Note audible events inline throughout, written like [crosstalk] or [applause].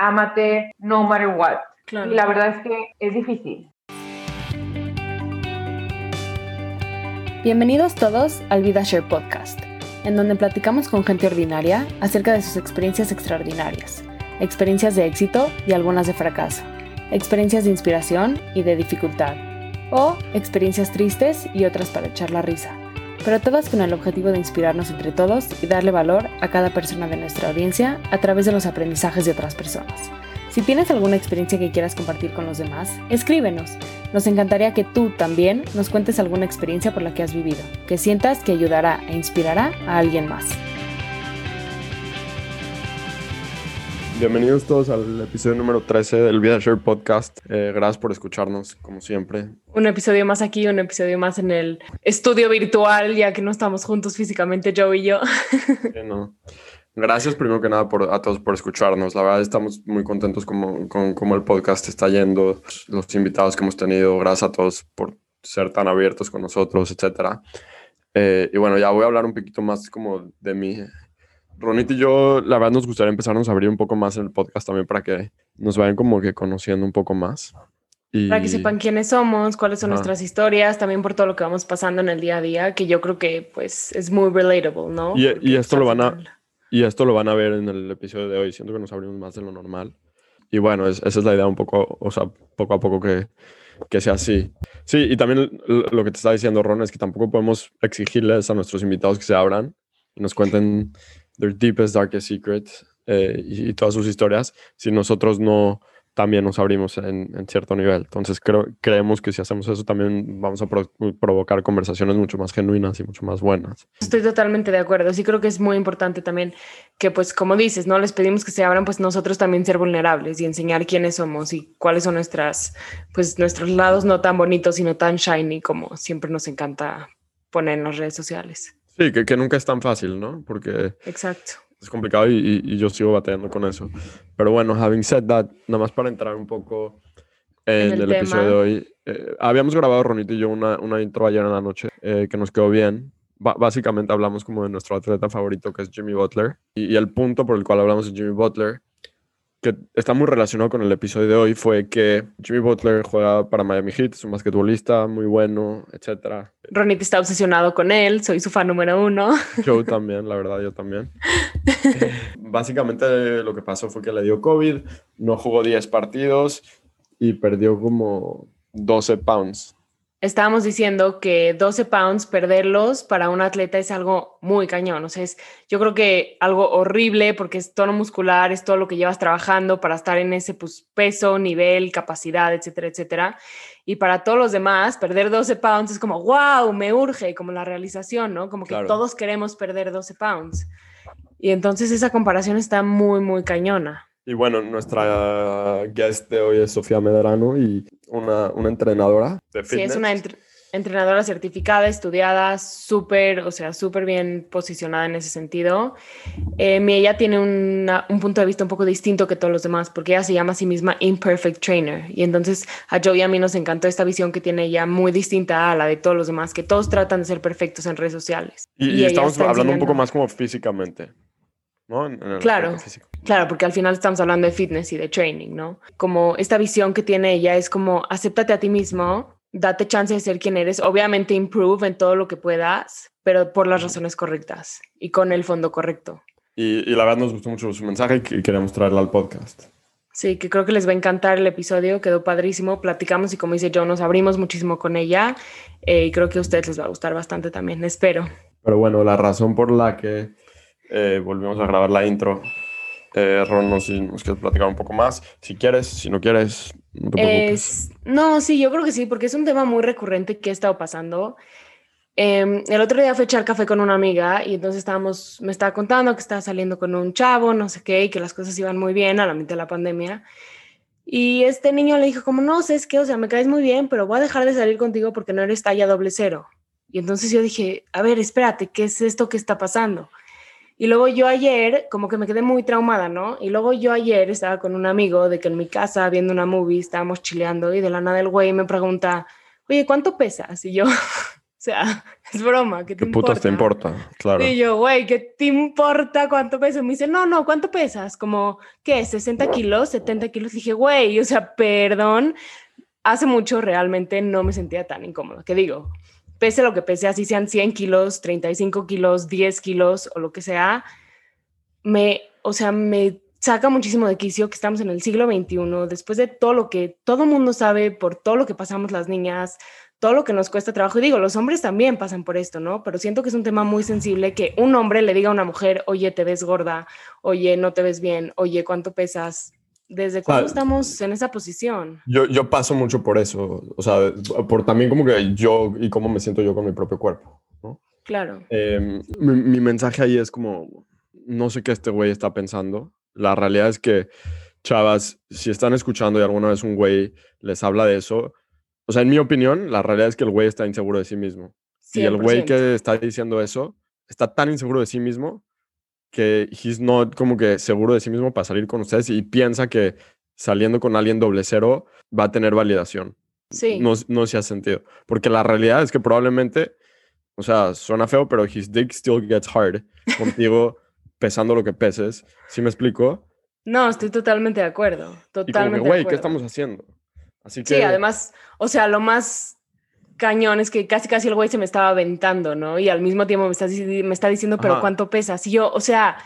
ámate no matter what. Y la verdad es que es difícil. Bienvenidos todos al Vida Share Podcast, en donde platicamos con gente ordinaria acerca de sus experiencias extraordinarias, experiencias de éxito y algunas de fracaso, experiencias de inspiración y de dificultad, o experiencias tristes y otras para echar la risa pero todas con el objetivo de inspirarnos entre todos y darle valor a cada persona de nuestra audiencia a través de los aprendizajes de otras personas. Si tienes alguna experiencia que quieras compartir con los demás, escríbenos. Nos encantaría que tú también nos cuentes alguna experiencia por la que has vivido, que sientas que ayudará e inspirará a alguien más. Bienvenidos todos al episodio número 13 del Vida Share Podcast. Eh, gracias por escucharnos, como siempre. Un episodio más aquí, un episodio más en el estudio virtual, ya que no estamos juntos físicamente, Joe y yo. [laughs] Gracias primero que nada por, a todos por escucharnos. La verdad estamos muy contentos como, con cómo el podcast está yendo, los invitados que hemos tenido. Gracias a todos por ser tan abiertos con nosotros, etcétera. Eh, y bueno, ya voy a hablar un poquito más como de mí Ronit y yo, la verdad, nos gustaría empezarnos a abrir un poco más en el podcast también para que nos vayan como que conociendo un poco más. Y... Para que sepan quiénes somos, cuáles son nuestras historias, también por todo lo que vamos pasando en el día a día, que yo creo que pues es muy relatable, ¿no? Y, y esto lo van a y esto lo van a ver en el episodio de hoy. Siento que nos abrimos más de lo normal. Y bueno, esa es la idea un poco, o sea, poco a poco que, que sea así. Sí, y también lo que te está diciendo Ron es que tampoco podemos exigirles a nuestros invitados que se abran y nos cuenten their deepest, darkest secrets eh, y, todas sus historias, si nosotros no también nos abrimos en, cierto nivel. Entonces creo, creemos que si hacemos eso también vamos a provocar conversaciones mucho más genuinas y mucho más buenas. Estoy totalmente de acuerdo. Sí creo que es muy importante también que pues como dices, no les pedimos que se abran, pues nosotros también ser vulnerables y enseñar quiénes somos y cuáles son nuestras, pues nuestros lados no tan bonitos sino tan shiny como siempre nos encanta poner en las redes sociales. Sí, que, que nunca es tan fácil, ¿no? Porque Exacto. es complicado y, y, yo sigo batallando con eso. Pero bueno, having said that, nada más para entrar un poco en, el, episodio de hoy. Eh, habíamos grabado, Ronito y yo, una, una intro ayer en la noche eh, que nos quedó bien. básicamente hablamos como de nuestro atleta favorito, que es Jimmy Butler. Y, y, el punto por el cual hablamos de Jimmy Butler que está muy relacionado con el episodio de hoy fue que Jimmy Butler juega para Miami Heat, es un basquetbolista muy bueno, etc. Ronit está obsesionado con él, soy su fan número uno. [laughs] Yo también, la verdad, yo también. [laughs] Básicamente lo que pasó fue que le dio COVID, no jugó 10 partidos y perdió como 12 pounds estábamos diciendo que 12 pounds, perderlos para un atleta es algo muy cañón. O sea, es yo creo que algo horrible porque es tono muscular, es todo lo que llevas trabajando para estar en ese pues, peso, nivel, capacidad, etcétera, etcétera. Y para todos los demás, perder 12 pounds es como, wow, me urge, como la realización, ¿no? Como que todos queremos perder 12 pounds. Y entonces esa comparación está muy, muy cañona. Y bueno, nuestra guest de hoy es Sofía Medrano y una, una entrenadora de fitness. Sí, es una entrenadora certificada, estudiada, súper, o sea, súper bien posicionada en ese sentido. Eh, ella tiene un punto de vista un poco distinto que todos los demás, porque ella se llama a sí misma Imperfect Trainer. Y entonces a Joe y a mí nos encantó esta visión que tiene ella muy distinta a la de todos los demás, que todos tratan de ser perfectos en redes sociales. Y, estamos hablando un poco más como físicamente. ¿No? claro, claro, porque al final estamos hablando de fitness y de training, ¿no? Como esta visión que tiene ella es como acéptate a ti mismo, date chance de ser quien eres, obviamente improve en todo lo que puedas, pero por las razones correctas y con el fondo correcto. Y, la verdad nos gustó mucho su mensaje y queremos traerla al podcast. Sí, que creo que les va a encantar el episodio, quedó padrísimo, platicamos y como dice Joe, nos abrimos muchísimo con ella eh, y creo que a ustedes les va a gustar bastante también, espero. Pero bueno, la razón por la que eh, volvemos a grabar la intro. Eh, Ron, no si nos quieres platicar un poco más. Si quieres, si no quieres, no te preocupes. no, sí, yo creo que sí, porque es un tema muy recurrente que ha estado pasando. Em, el otro día fui a echar café con una amiga y entonces estábamos, me estaba contando que estaba saliendo con un chavo, no sé qué, y que las cosas iban muy bien a la mitad de la pandemia. Y este niño le dijo como, no, sé, es que, o sea, me caes muy bien, pero voy a dejar de salir contigo porque no eres talla doble cero. Y entonces yo dije, a ver, espérate, ¿qué es esto que está pasando? Y luego yo ayer, como que me quedé muy traumada, ¿no? Y luego yo ayer estaba con un amigo de que en mi casa, viendo una movie, estábamos chileando y de la nada el güey me pregunta, oye, ¿cuánto pesas? Y yo, [laughs] sea, [laughs] es broma. ¿Qué, te ¿Qué putas te importa? Claro. Y yo, güey, ¿qué te importa cuánto pesas? Me dice, no, no, ¿cuánto pesas? Como, ¿qué? ¿60 kilos? ¿70 kilos? dije, güey, o sea, perdón. Hace mucho realmente no me sentía tan incómoda. ¿Qué digo? Pese lo que pese, así sean 100 kilos, 35 kilos, 10 kilos o lo que sea, me, o sea, me saca muchísimo de quicio que estamos en el siglo XXI, después de todo lo que todo mundo sabe, por todo lo que pasamos las niñas, todo lo que nos cuesta trabajo. Y digo, los hombres también pasan por esto, ¿no? Pero siento que es un tema muy sensible que un hombre le diga a una mujer, oye, te ves gorda, oye, no te ves bien, oye, ¿cuánto pesas? ¿Desde cuándo estamos en esa posición? Yo, yo paso mucho por eso, o sea, por también como que yo y cómo me siento yo con mi propio cuerpo, ¿no? Claro. Em, mi, mi mensaje ahí es como, no sé qué este güey está pensando. La realidad es que, chavas, si están escuchando y alguna vez un güey les habla de eso, o sea, en mi opinión, la realidad es que el güey está inseguro de sí mismo. Y el güey que está diciendo eso está tan inseguro de sí mismo que he's not como que seguro de sí mismo para salir con ustedes y piensa que saliendo con alguien doble cero va a tener validación. Sí. No, no se ha sentido. Porque la realidad es que probablemente, o sea, suena feo, pero his dick still gets hard [laughs] contigo pesando lo que peses. ¿Sí me explico? No, estoy totalmente de acuerdo. Totalmente. güey, ¿qué estamos haciendo? Así que... Sí, además, o sea, lo más cañón es que casi casi el güey se me estaba aventando, ¿no? Y al mismo tiempo me está, me está diciendo, pero ¿cuánto pesas? Y yo, o sea,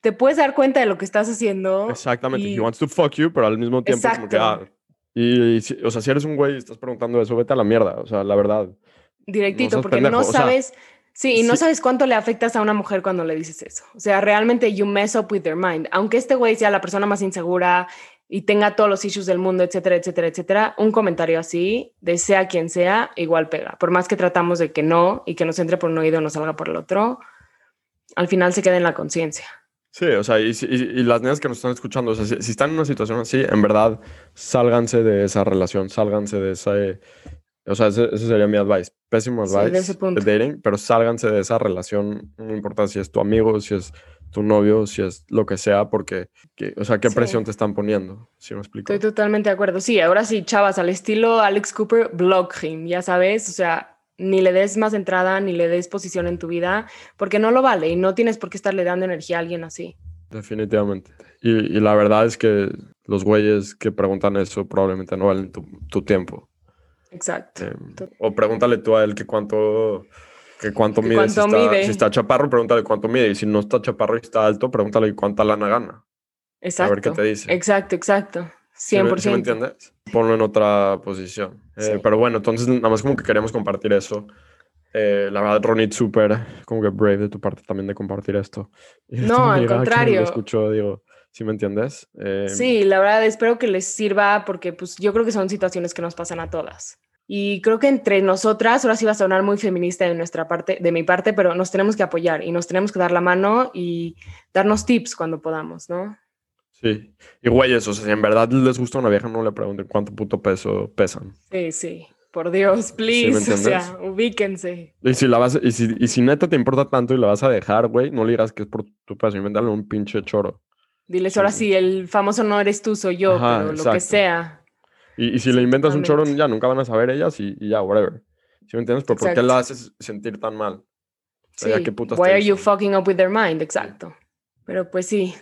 te puedes dar cuenta de lo que estás haciendo. Exactamente, he wants to fuck you, pero al mismo tiempo como que, ah, y, o sea, si eres un güey y estás preguntando eso, vete a la mierda, o sea, la verdad. Directito, porque no sabes, sí, y no sabes cuánto le afectas a una mujer cuando le dices eso. O sea, realmente you mess up with their mind. Aunque este güey sea la persona más insegura, y tenga todos los issues del mundo, etcétera, etcétera, etcétera, un comentario así, de sea quien sea, igual pega. Por más que tratamos de que no y que nos entre por un oído nos salga por el otro, al final se queda en la conciencia. Sí, o sea, y, las niñas que nos están escuchando, o sea, si, están en una situación así, en verdad, sálganse de esa relación, sálganse de esa... o sea, ese, sería mi advice. Pésimo advice de, de dating, pero sálganse de esa relación, no importa si es tu amigo, si es tu novio, si es lo que sea, porque, o sea, ¿qué presión te están poniendo? Si me explico. Estoy totalmente de acuerdo. Sí, ahora sí, chavas, al estilo Alex Cooper, block him, ya sabes, o sea, ni le des más entrada, ni le des posición en tu vida, porque no lo vale y no tienes por qué estarle dando energía a alguien así. Definitivamente. Y, la verdad es que los güeyes que preguntan eso probablemente no valen tu, tiempo. Exacto. Eh, o pregúntale tú a él que cuánto que cuánto, mide, si está, si, está, chaparro, pregúntale cuánto mide. Y si no está chaparro y está alto, pregúntale cuánta lana gana. Exacto. A ver qué te dice. Exacto, exacto. 100%. ¿Sí me, entiendes? Ponlo en otra posición. Eh, pero bueno, entonces nada más como que queremos compartir eso. Eh, la verdad, Ronit, súper como que brave de tu parte también de compartir esto. [laughs] no, al contrario. Lo escucho, digo, ¿sí me entiendes? Eh, sí, la verdad, espero que les sirva porque pues yo creo que son situaciones que nos pasan a todas. Y creo que entre nosotras, ahora sí va a sonar muy feminista de nuestra parte, de mi parte, pero nos tenemos que apoyar y nos tenemos que dar la mano y darnos tips cuando podamos, ¿no? Sí. Y güeyes, o sea, si en verdad les gusta una vieja, no le pregunten cuánto puto peso pesan. Sí, sí. Por Dios, please. o sea, ubíquense. Y si, la vas, y, si, y si neta te importa tanto y la vas a dejar, güey, no le digas que es por tu peso, invéntale un pinche choro. Diles, ahora sí, el famoso no eres tú, soy yo, pero lo que sea. Y, si le inventas un choro, ya nunca van a saber ellas y, ya, whatever. ¿Sí me entiendes? Pero ¿por qué la haces sentir tan mal? sí. ¿qué Why are you fucking up with their mind? Exacto. Pero pues sí.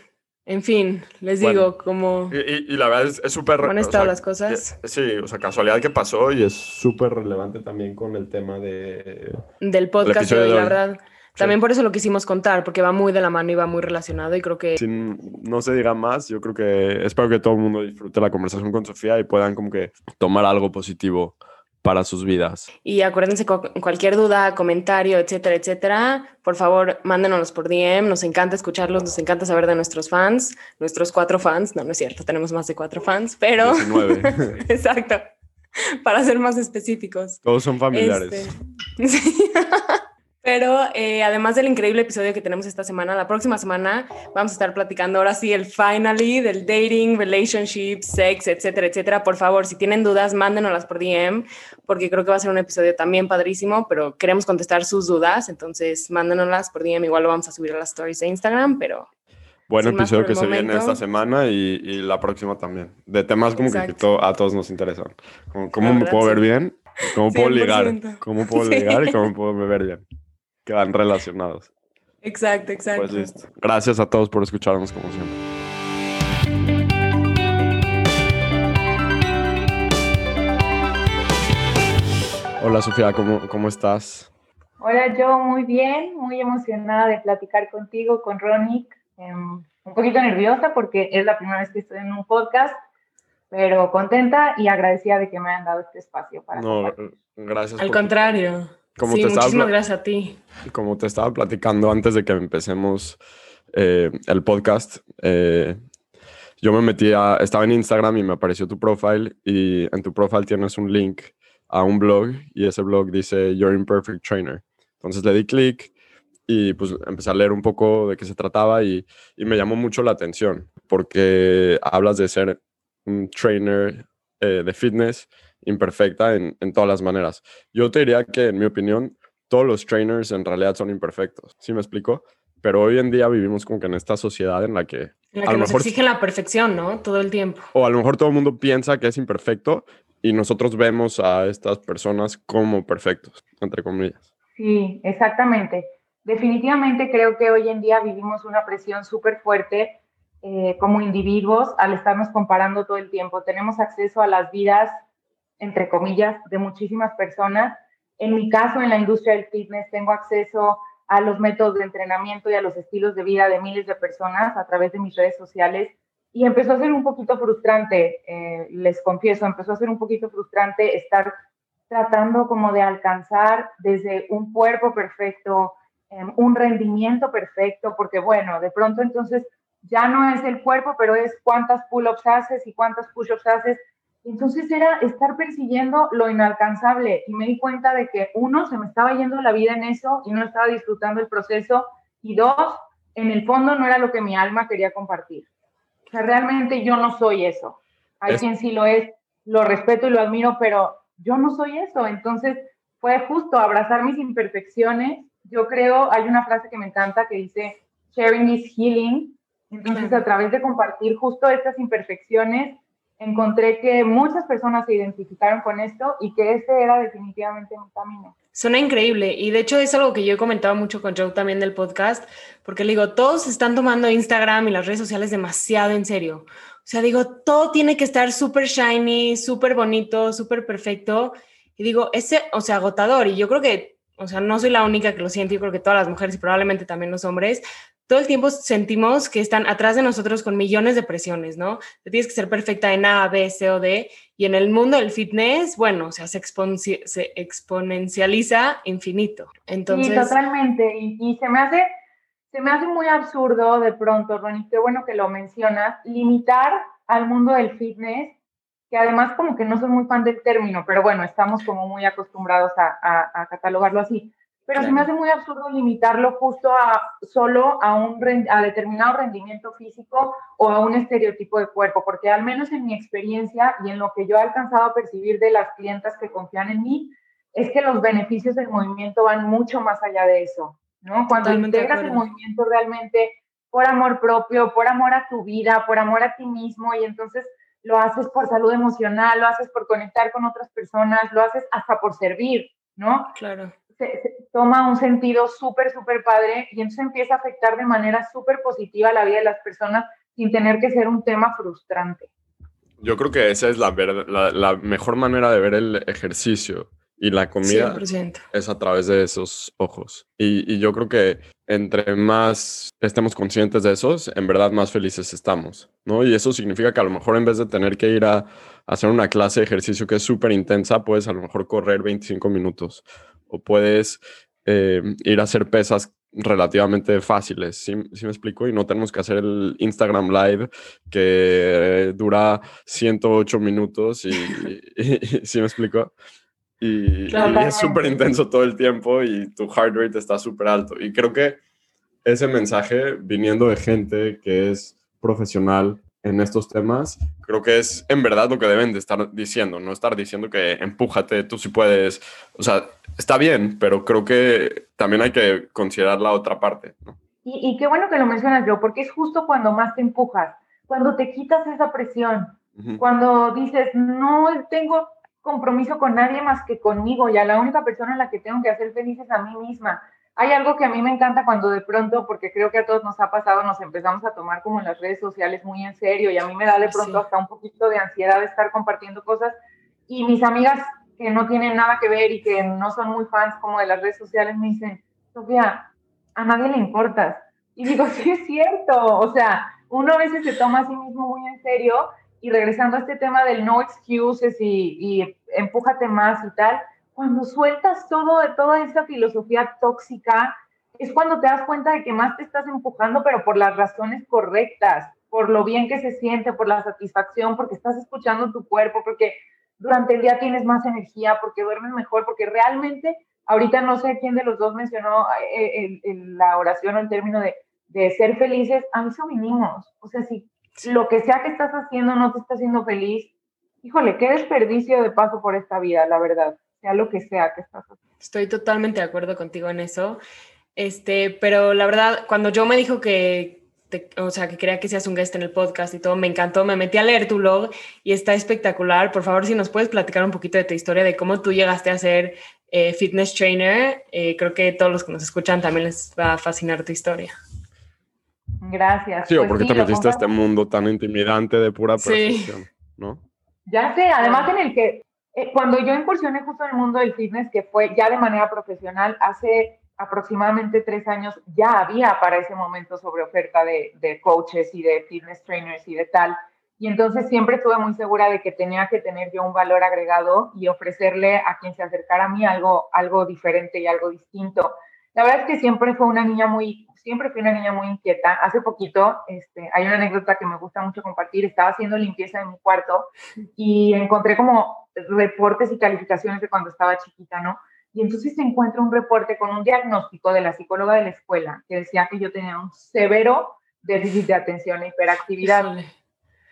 En fin, les digo, como. Y, la verdad es súper. ¿Cómo han estado las cosas? Sí, o sea, casualidad que pasó y es súper relevante también con el tema de. Del podcast la verdad. También por eso lo quisimos contar, porque va muy de la mano y va muy relacionado y creo que... Sin no se diga más, yo creo que espero que todo el mundo disfrute la conversación con Sofía y puedan como que tomar algo positivo para sus vidas. Y acuérdense, cualquier duda, comentario, etcétera, etcétera, por favor, mándenos por DM. Nos encanta escucharlos, nos encanta saber de nuestros fans, nuestros cuatro fans. No, no es cierto, tenemos más de cuatro fans, pero... 19. [laughs] Exacto, para ser más específicos. Todos son familiares. Este... [laughs] Pero eh, además del increíble episodio que tenemos esta semana, la próxima semana vamos a estar platicando ahora sí el finally del dating, relationship, sex, etcétera, etcétera. Por favor, si tienen dudas, mándenoslas por DM, porque creo que va a ser un episodio también padrísimo, pero queremos contestar sus dudas, entonces mándenoslas por DM. Igual lo vamos a subir a las stories de Instagram, pero Buen episodio que se viene esta semana y, y, la próxima también. De temas como que a todos nos interesan. ¿Cómo, me puedo ver bien? ¿Cómo puedo ligar? ¿Cómo puedo ligar y cómo puedo beber bien? Quedan relacionados. Exacto, exacto. Pues listo. Gracias a todos por escucharnos como siempre. Hola Sofía, ¿cómo, cómo estás? Hola, yo muy bien, muy emocionada de platicar contigo, con Ronick. Em, un poquito nerviosa porque es la primera vez que estoy en un podcast, pero contenta y agradecida de que me hayan dado este espacio para. No, gracias. Al contrario. Como sí, muchísimas gracias a ti. Como te estaba platicando antes de que empecemos eh, el podcast, eh, yo me metí a, estaba en Instagram y me apareció tu profile y en tu profile tienes un link a un blog y ese blog dice Your Imperfect Trainer. Entonces le di clic y pues empecé a leer un poco de qué se trataba y, y me llamó mucho la atención porque hablas de ser un trainer eh, de fitness imperfecta en, en, todas las maneras. Yo te diría que, en mi opinión, todos los trainers en realidad son imperfectos. ¿Sí me explico? Pero hoy en día vivimos como que en esta sociedad en la que... En la que nos exigen la perfección, ¿no? Todo el tiempo. O a lo mejor todo el mundo piensa que es imperfecto y nosotros vemos a estas personas como perfectos, entre comillas. Sí, exactamente. Definitivamente creo que hoy en día vivimos una presión súper fuerte eh, como individuos al estarnos comparando todo el tiempo. Tenemos acceso a las vidas, entre comillas, de muchísimas personas. En mi caso, en la industria del fitness, tengo acceso a los métodos de entrenamiento y a los estilos de vida de miles de personas a través de mis redes sociales. Y empezó a ser un poquito frustrante, eh, les confieso, empezó a ser un poquito frustrante estar tratando como de alcanzar desde un cuerpo perfecto, em, un rendimiento perfecto, porque bueno, de pronto entonces ya no es el cuerpo, pero es cuántas pull-ups haces y cuántas push-ups haces. Entonces era estar persiguiendo lo inalcanzable y me di cuenta de que uno, se me estaba yendo la vida en eso y no estaba disfrutando el proceso y dos, en el fondo no era lo que mi alma quería compartir. O sea, realmente yo no soy eso. Hay quien sí lo es, lo respeto y lo admiro, pero yo no soy eso. Entonces fue justo abrazar mis imperfecciones. Yo creo, hay una frase que me encanta que dice, sharing is healing. Entonces a través de compartir justo estas imperfecciones, encontré que muchas personas se identificaron con esto y que ese era definitivamente mi camino. Suena increíble y de hecho es algo que yo he comentado mucho con Joe también del podcast, porque le digo, todos están tomando Instagram y las redes sociales demasiado en serio. O sea, digo, todo tiene que estar súper shiny, súper bonito, súper perfecto. Y digo, ese, o sea, agotador. Y yo creo que, o sea, no soy la única que lo siente, yo creo que todas las mujeres y probablemente también los hombres, todo el tiempo sentimos que están atrás de nosotros con millones de presiones, ¿no? tienes que ser perfecta en A, B, C o D. Y en el mundo del fitness, bueno, o sea, se, se exponencializa infinito. Entonces... Sí, totalmente. Y, se me hace... Se me hace muy absurdo de pronto, Ronnie, qué bueno que lo mencionas, limitar al mundo del fitness, que además como que no soy muy fan del término, pero bueno, estamos como muy acostumbrados a, a catalogarlo así pero se me hace muy absurdo limitarlo justo a solo a un a determinado rendimiento físico o a un estereotipo de cuerpo, porque al menos en mi experiencia y en lo que yo he alcanzado a percibir de las clientas que confían en mí, es que los beneficios del movimiento van mucho más allá de eso, ¿no? Cuando integras el movimiento realmente por amor propio, por amor a tu vida, por amor a ti mismo y entonces lo haces por salud emocional, lo haces por conectar con otras personas, lo haces hasta por servir, ¿no? Claro se, toma un sentido súper, súper padre y entonces empieza a afectar de manera súper positiva la vida de las personas sin tener que ser un tema frustrante. Yo creo que esa es la, la, mejor manera de ver el ejercicio y la comida es a través de esos ojos. Y, y, yo creo que entre más estemos conscientes de esos, en verdad más felices estamos, ¿no? Y eso significa que a lo mejor en vez de tener que ir a, a hacer una clase de ejercicio que es súper intensa, puedes a lo mejor correr 25 minutos o puedes eh, ir a hacer pesas relativamente fáciles, ¿sí, me explico? Y no tenemos que hacer el Instagram Live que dura 108 minutos y, ¿sí me explico? Y, es súper intenso todo el tiempo y tu heart rate está súper alto. Y creo que ese mensaje viniendo de gente que es profesional en estos temas, creo que es en verdad lo que deben de estar diciendo, no estar diciendo que empújate, tú sí puedes, o sea, está bien, pero creo que también hay que considerar la otra parte. Y, qué bueno que lo mencionas, yo, porque es justo cuando más te empujas, cuando te quitas esa presión, cuando dices, no tengo, compromiso con nadie más que conmigo, ya la única persona a la que tengo que hacer feliz es a mí misma. Hay algo que a mí me encanta cuando de pronto, porque creo que a todos nos ha pasado, nos empezamos a tomar como en las redes sociales muy en serio y a mí me da de pronto hasta un poquito de ansiedad de estar compartiendo cosas y mis amigas que no tienen nada que ver y que no son muy fans como de las redes sociales me dicen, Sofía, a nadie le importas. Y digo, [laughs] sí es cierto, o sea, uno a veces se toma a sí mismo muy en serio y regresando a este tema del no excuses y, y empújate más y tal, cuando sueltas todo de toda esa filosofía tóxica, es cuando te das cuenta de que más te estás empujando, pero por las razones correctas, por lo bien que se siente, por la satisfacción, porque estás escuchando tu cuerpo, porque durante el día tienes más energía, porque duermes mejor, porque realmente, ahorita no sé quién de los dos mencionó en, eh, la oración o el término de, de ser felices, a mí son mínimos. O sea, si lo que sea que estás haciendo no te está haciendo feliz, híjole, qué desperdicio de paso por esta vida, la verdad sea lo que sea que estás haciendo. Estoy totalmente de acuerdo contigo en eso. Este, pero la verdad, cuando yo me dijo que, o sea, que quería que seas un guest en el podcast y todo, me encantó. Me metí a leer tu blog y está espectacular. Por favor, si nos puedes platicar un poquito de tu historia, de cómo tú llegaste a ser eh, fitness trainer. Eh, creo que todos los que nos escuchan también les va a fascinar tu historia. Gracias. Sí, o pues porque te metiste a este mundo tan intimidante de pura perfección, ¿no? Ya sé, además en el que eh, cuando yo incursioné justo en el mundo del fitness, que fue ya de manera profesional, hace aproximadamente tres años, ya había para ese momento sobre oferta de, de coaches y de fitness trainers y de tal. Y entonces siempre estuve muy segura de que tenía que tener yo un valor agregado y ofrecerle a quien se acercara a mí algo, algo diferente y algo distinto. La verdad es que siempre fue una niña muy, siempre fui una niña muy inquieta. Hace poquito, este, hay una anécdota que me gusta mucho compartir. Estaba haciendo limpieza en mi cuarto y encontré como reportes y calificaciones de cuando estaba chiquita, ¿no? Y entonces se encuentra un reporte con un diagnóstico de la psicóloga de la escuela que decía que yo tenía un severo déficit de atención e hiperactividad.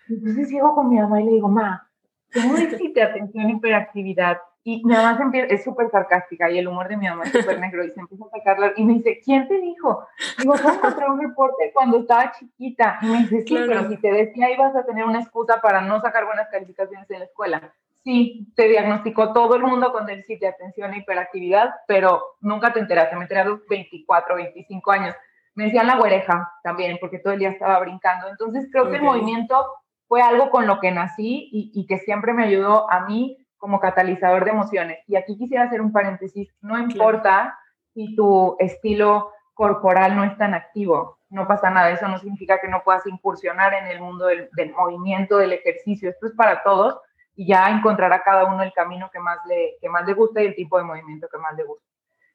Entonces llego con mi mamá y le digo, ma, tengo [laughs] déficit de atención e hiperactividad y mi mamá es súper sarcástica y el humor de mi mamá es súper negro y se empieza a sacarla y me dice, ¿quién te dijo? Digo, fue encontré un reporte cuando estaba chiquita. Y me dice, sí, pero si te decía ibas a tener una excusa para no sacar buenas calificaciones en la escuela. Sí, te diagnosticó todo el mundo con déficit de atención e hiperactividad, pero nunca te enteraste. Me enteré a los 24, 25 años. Me decían la güereja también, porque todo el día estaba brincando. Entonces creo que el movimiento fue algo con lo que nací y, y que siempre me ayudó a mí como catalizador de emociones. Y aquí quisiera hacer un paréntesis, no importa si tu estilo corporal no es tan activo, no pasa nada, eso no significa que no puedas incursionar en el mundo del, movimiento, del ejercicio, esto es para todos y ya encontrará cada uno el camino que más le, que más le gusta y el tipo de movimiento que más le gusta.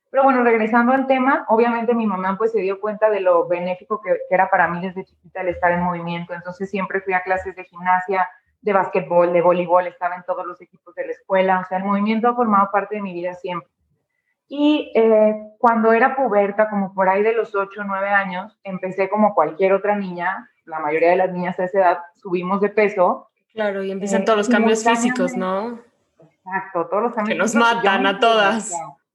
Pero bueno, regresando al tema, obviamente mi mamá pues se dio cuenta de lo benéfico que, que era para mí desde chiquita el estar en movimiento, entonces siempre fui a clases de gimnasia, de básquetbol, de voleibol, estaba en todos los equipos de la escuela, o sea, el movimiento ha formado parte de mi vida siempre. Y eh, cuando era puberta, como por ahí de los 8 o 9 años, empecé como cualquier otra niña, la mayoría de las niñas a esa edad subimos de peso. Claro, y empiezan todos los eh, cambios físicos, ¿no? Exacto, todos los cambios Que nos matan a todas.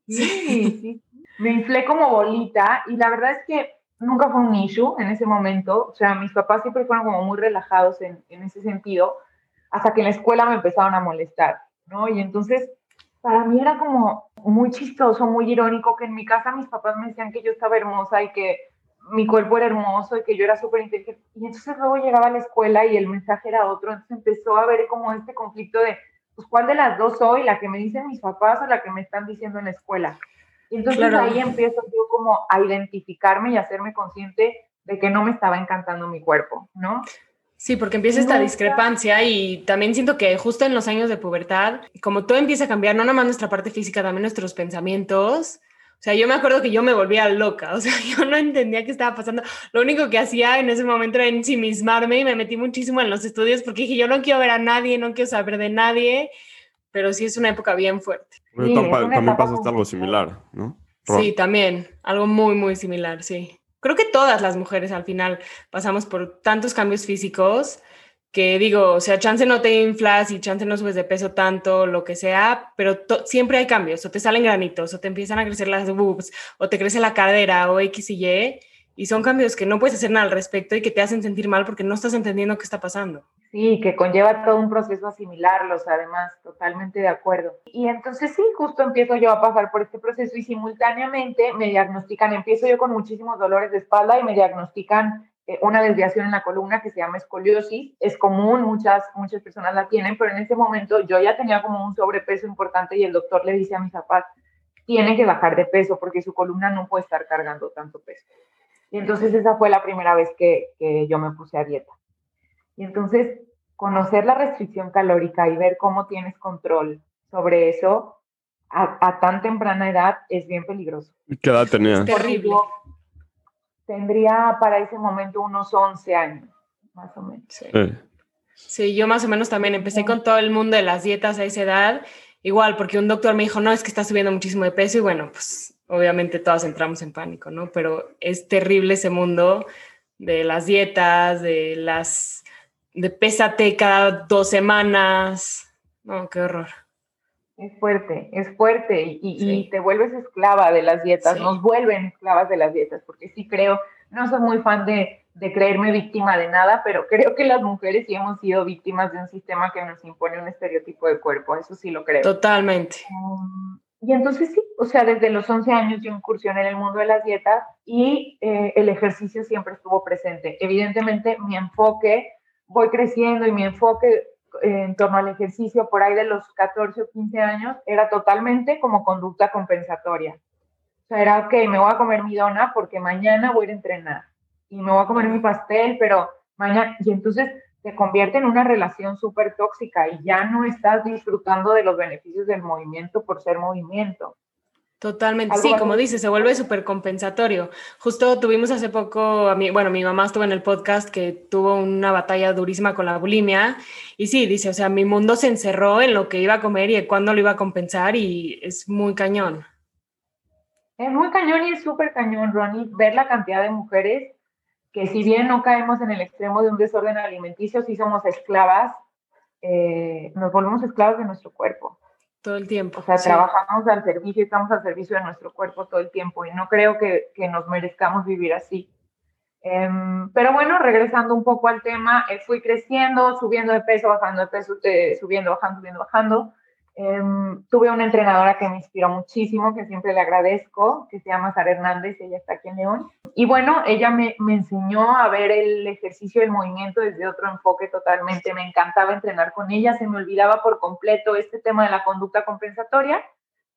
Sí, sí. Me inflé como bolita y la verdad es que nunca fue un issue en ese momento. O sea, mis papás siempre fueron como muy relajados en, en ese sentido hasta que en la escuela me empezaron a molestar, ¿no? Y entonces, para mí era como muy chistoso, muy irónico que en mi casa mis papás me decían que yo estaba hermosa y que mi cuerpo era hermoso y que yo era súper inteligente. Y entonces luego llegaba a la escuela y el mensaje era otro. Entonces empezó a haber como este conflicto de, pues, ¿cuál de las dos soy? ¿La que me dicen mis papás o la que me están diciendo en la escuela? Y entonces ahí empiezo yo como a identificarme y a hacerme consciente de que no me estaba encantando mi cuerpo, ¿no? Sí, porque empieza esta discrepancia y también siento que justo en los años de pubertad, como todo empieza a cambiar, no nada más nuestra parte física, también nuestros pensamientos. O sea, yo me acuerdo que yo me volvía loca, [laughs] o sea, yo no entendía qué estaba pasando. Lo único que hacía en ese momento era ensimismarme y me metí muchísimo en los estudios porque dije, yo no quiero ver a nadie, no quiero saber de nadie, pero sí es una época bien fuerte. también pasa algo similar, ¿no? Sí, también, algo muy, muy similar, sí creo que todas las mujeres al final pasamos por tantos cambios físicos que digo, o sea, chance no te inflas y chance no subes de peso tanto, lo que sea, pero siempre hay cambios, o te salen granitos, o te empiezan a crecer las boobs, o te crece la cadera, o X y Y, y son cambios que no puedes hacer nada al respecto y que te hacen sentir mal porque no estás entendiendo qué está pasando. Sí, que conlleva todo un proceso asimilarlos, además, totalmente de acuerdo. Y entonces sí, justo empiezo yo a pasar por este proceso y simultáneamente me diagnostican, empiezo yo con muchísimos dolores de espalda y me diagnostican eh, una desviación en la columna que se llama escoliosis. Es común, muchas, muchas personas la tienen, pero en ese momento yo ya tenía como un sobrepeso importante y el doctor le dice a mis papás, tiene que bajar de peso porque su columna no puede estar cargando tanto peso. Y entonces esa fue la primera vez que, que yo me puse a dieta. Y entonces, conocer la restricción calórica y ver cómo tienes control sobre eso a, tan temprana edad es bien peligroso. ¿Qué edad tenías? Terrible. Tendría para ese momento unos 11 años, más o menos. Sí. sí. yo más o menos también empecé con todo el mundo de las dietas a esa edad, igual, porque un doctor me dijo, no, es que está subiendo muchísimo de peso y bueno, pues obviamente todas entramos en pánico, ¿no? Pero es terrible ese mundo de las dietas, de las de pésate cada dos semanas. No, qué horror. Es fuerte, es fuerte y, te vuelves esclava de las dietas, nos vuelven esclavas de las dietas, porque sí creo, no soy muy fan de, de, creerme víctima de nada, pero creo que las mujeres sí hemos sido víctimas de un sistema que nos impone un estereotipo de cuerpo, eso sí lo creo. Totalmente. Um, y entonces sí, o sea, desde los 11 años yo incursioné en el mundo de las dietas y eh, el ejercicio siempre estuvo presente. Evidentemente mi enfoque voy creciendo y mi enfoque en torno al ejercicio por ahí de los 14 o 15 años era totalmente como conducta compensatoria. O sea, era, ok, me voy a comer mi dona porque mañana voy a entrenar y me voy a comer mi pastel, pero mañana, y entonces se convierte en una relación súper tóxica y ya no estás disfrutando de los beneficios del movimiento por ser movimiento. Totalmente, sí, como dices, se vuelve súper compensatorio. Justo tuvimos hace poco, a mí, bueno, mi mamá estuvo en el podcast que tuvo una batalla durísima con la bulimia y sí, dice, o sea, mi mundo se encerró en lo que iba a comer y cuándo lo iba a compensar y es muy cañón. Es muy cañón y es súper cañón, Ronnie, ver la cantidad de mujeres que si bien no caemos en el extremo de un desorden alimenticio, sí somos esclavas, eh, nos volvemos esclavas de nuestro cuerpo. Todo el tiempo. O sea, trabajamos al servicio, estamos al servicio de nuestro cuerpo todo el tiempo y no creo que, que nos merezcamos vivir así. Em, pero bueno, regresando un poco al tema, eh, fui creciendo, subiendo de peso, bajando de peso, eh, subiendo, bajando, subiendo, bajando. Em, tuve una entrenadora que me inspiró muchísimo, que siempre le agradezco, que se llama Sara Hernández, ella está aquí en León. Y bueno, ella me, me enseñó a ver el ejercicio el movimiento desde otro enfoque totalmente. Me encantaba entrenar con ella, se me olvidaba por completo este tema de la conducta compensatoria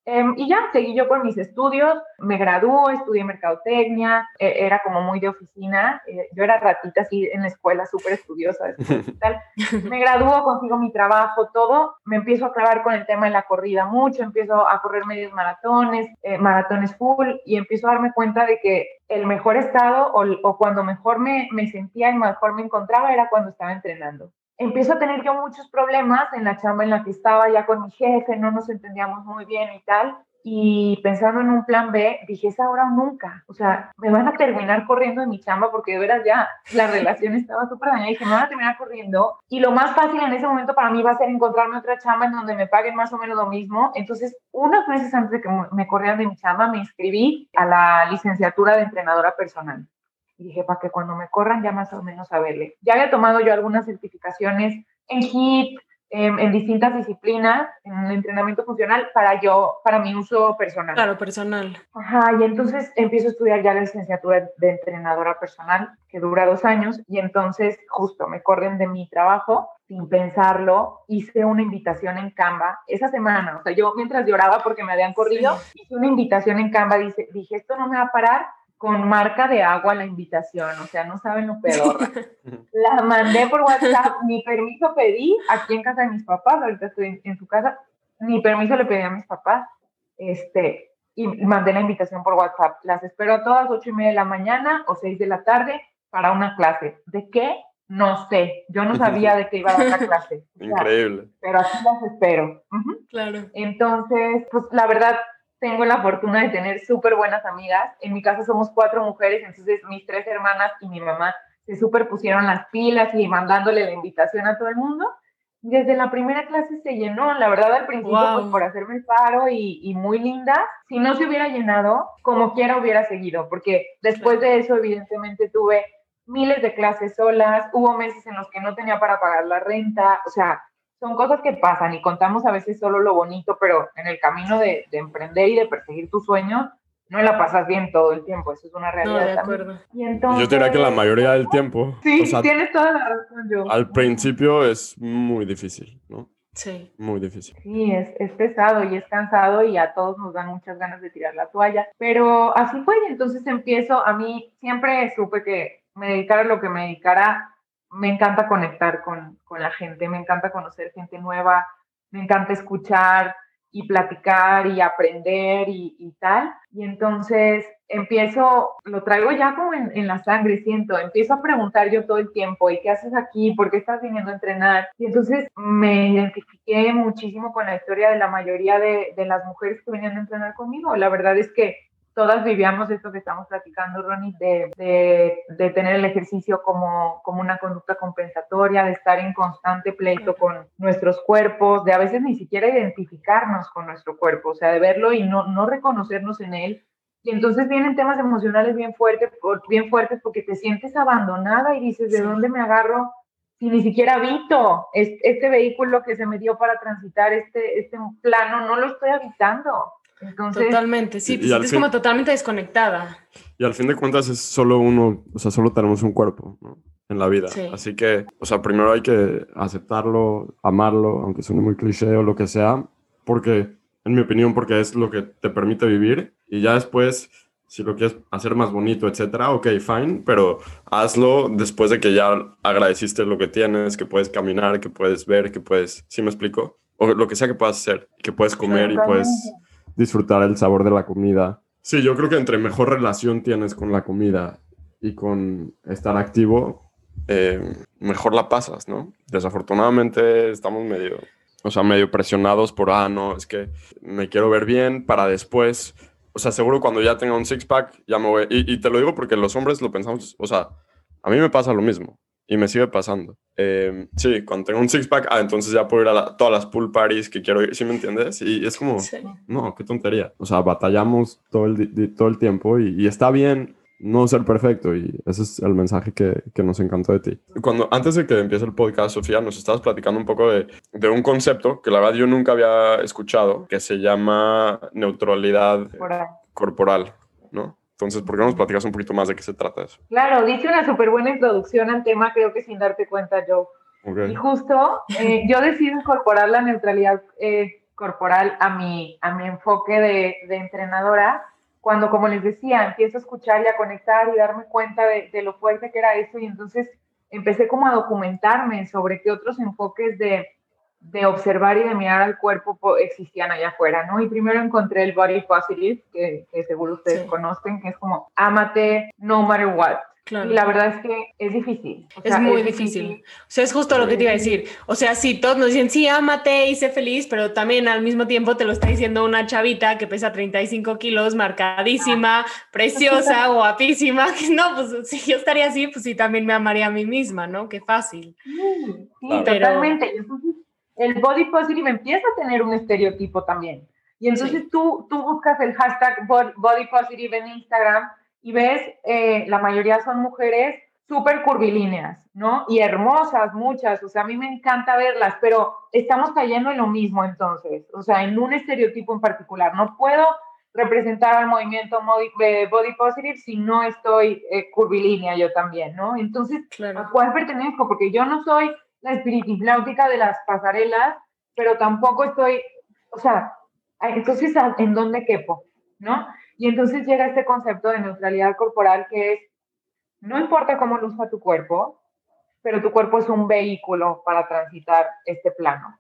Em, y ya, seguí yo con mis estudios, me graduó, estudié mercadotecnia, e, era como muy de oficina, eh, yo era ratita así en la escuela, súper estudiosa, tal. [laughs] me graduó, consigo mi trabajo, todo, me empiezo a clavar con el tema de la corrida mucho, empiezo a correr medios maratones, eh, maratones full, y empiezo a darme cuenta de que el mejor estado o, o cuando mejor me, me sentía y mejor me encontraba era cuando estaba entrenando empiezo a tener yo muchos problemas en la chamba en la que estaba ya con mi jefe, no nos entendíamos muy bien y tal. Y pensando en un plan B, dije, es ahora o nunca. O sea, me van a terminar corriendo en mi chamba porque de veras ya la [laughs] relación estaba súper dañada. Dije, me van a terminar corriendo. Y lo más fácil en ese momento para mí va a ser encontrarme otra chamba en donde me paguen más o menos lo mismo. Entonces, unos meses antes de que me corrieran de mi chamba, me inscribí a la licenciatura de entrenadora personal. Y dije, para que cuando me corran ya más o menos a verle. Ya había tomado yo algunas certificaciones en HIT, en, distintas disciplinas, en entrenamiento funcional, para yo, para mi uso personal. Claro, personal. Ajá, y entonces empiezo a estudiar ya la licenciatura de entrenadora personal, que dura dos años, y entonces justo me corren de mi trabajo, sin pensarlo, hice una invitación en Canva esa semana, o sea, yo mientras lloraba porque me habían corrido, hice una invitación en Canva, dije, dije, esto no me va a parar con marca de agua la invitación, o sea, no saben lo peor. [laughs] la mandé por WhatsApp, ni permiso pedí aquí en casa de mis papás, ahorita estoy en, su casa, ni permiso le pedí a mis papás, este, y mandé la invitación por WhatsApp. Las espero a todas ocho y media de la mañana o seis de la tarde para una clase. ¿De qué? No sé. Yo no [laughs] sabía de qué iba a dar la clase. Increíble. pero así las espero. Claro. Entonces, pues la verdad, tengo la fortuna de tener súper buenas amigas. En mi casa somos cuatro mujeres, entonces mis tres hermanas y mi mamá se súper pusieron las pilas y mandándole la invitación a todo el mundo. Desde la primera clase se llenó, la verdad al principio pues, por hacerme el paro y, y, muy linda. Si no se hubiera llenado, como quiera hubiera seguido, porque después de eso evidentemente tuve miles de clases solas, hubo meses en los que no tenía para pagar la renta, o sea, son cosas que pasan y contamos a veces solo lo bonito, pero en el camino de, emprender y de perseguir tus sueños, no la pasas bien todo el tiempo, eso es una realidad. No, de acuerdo. Y entonces, yo diría que la mayoría del tiempo. Sí, tienes toda la razón, yo. Al principio es muy difícil, ¿no? Sí. Muy difícil. Sí, es, es, pesado y es cansado y a todos nos dan muchas ganas de tirar la toalla. Pero así fue y entonces empiezo, a mí siempre supe que me dedicara a lo que me dedicara, me encanta conectar con, con la gente, me encanta conocer gente nueva, me encanta escuchar, y platicar y aprender y, tal. Y entonces empiezo, lo traigo ya como en, la sangre, siento, empiezo a preguntar yo todo el tiempo, ¿y qué haces aquí? ¿Por qué estás viniendo a entrenar? Y entonces me identifiqué muchísimo con la historia de la mayoría de, de las mujeres que venían a entrenar conmigo. La verdad es que todas vivíamos esto que estamos platicando, Ronnie, de, de, de, tener el ejercicio como, como una conducta compensatoria, de estar en constante pleito con nuestros cuerpos, de a veces ni siquiera identificarnos con nuestro cuerpo, o sea, de verlo y no, no reconocernos en él. Y entonces vienen temas emocionales bien fuertes, bien fuertes porque te sientes abandonada y dices, ¿de dónde me agarro? Si ni siquiera habito este vehículo que se me dio para transitar este, este plano, no lo estoy habitando totalmente, sí, te sientes como totalmente desconectada. Y al fin de cuentas es solo uno, o sea, solo tenemos un cuerpo en la vida. Así que, o sea, primero hay que aceptarlo, amarlo, aunque suene muy cliché o lo que sea, porque, en mi opinión, porque es lo que te permite vivir. Y ya después, si lo quieres hacer más bonito, etcétera, ok, fine, pero hazlo después de que ya agradeciste lo que tienes, que puedes caminar, que puedes ver, que puedes, ¿sí me explico? O lo que sea que puedas hacer, que puedes comer y puedes disfrutar el sabor de la comida. Sí, yo creo que entre mejor relación tienes con la comida y con estar activo, eh, mejor la pasas, ¿no? Desafortunadamente estamos medio, o sea, medio presionados por, ah, no, es que me quiero ver bien para después, o sea, seguro cuando ya tenga un six-pack, ya me voy, y, y te lo digo porque los hombres lo pensamos, o sea, a mí me pasa lo mismo y me sigue pasando. Eh, sí, cuando tengo un six-pack, ah, entonces ya puedo ir a todas las pool parties que quiero ir, ¿sí me entiendes? Y es como, no, qué tontería. O sea, batallamos todo el, todo el tiempo y, está bien no ser perfecto y ese es el mensaje que, que, nos encantó de ti. Cuando, antes de que empiece el podcast, Sofía, nos estabas platicando un poco de, de un concepto que la verdad yo nunca había escuchado, que se llama neutralidad corporal, ¿no? Entonces, ¿por qué no nos platicas un poquito más de qué se trata eso? Claro, dice una súper buena introducción al tema, creo que sin darte cuenta, Joe. Y justo eh, yo decido incorporar la neutralidad eh, corporal a mi, a mi enfoque de, de, entrenadora cuando, como les decía, empiezo a escuchar y a conectar y darme cuenta de, de lo fuerte que era eso y entonces empecé como a documentarme sobre qué otros enfoques de, de observar y de mirar al cuerpo existían allá afuera, ¿no? Y primero encontré el body positive, que, seguro ustedes conocen, que es como, ámate no matter what. Y la verdad es que es difícil. es muy difícil. O sea, es justo lo que te iba a decir. O sea, sí, todos nos dicen, sí, ámate y sé feliz, pero también al mismo tiempo te lo está diciendo una chavita que pesa 35 kilos, marcadísima, preciosa, [laughs] guapísima. No, pues si yo estaría así, pues sí, también me amaría a mí misma, ¿no? Qué fácil. Sí, totalmente el body positive empieza a tener un estereotipo también. Y entonces tú, tú buscas el hashtag body positive en Instagram y ves, eh, la mayoría son mujeres súper curvilíneas, ¿no? Y hermosas, muchas, o sea, a mí me encanta verlas, pero estamos cayendo en lo mismo entonces, o sea, en un estereotipo en particular. No puedo representar al movimiento body, body positive si no estoy eh, curvilínea yo también, ¿no? Entonces, ¿a cuál pertenezco? Porque yo no soy la espiritifláutica de las pasarelas, pero tampoco estoy, o sea, entonces, ¿en dónde quepo? ¿No? Y entonces llega este concepto de neutralidad corporal que es, no importa cómo luzca tu cuerpo, pero tu cuerpo es un vehículo para transitar este plano.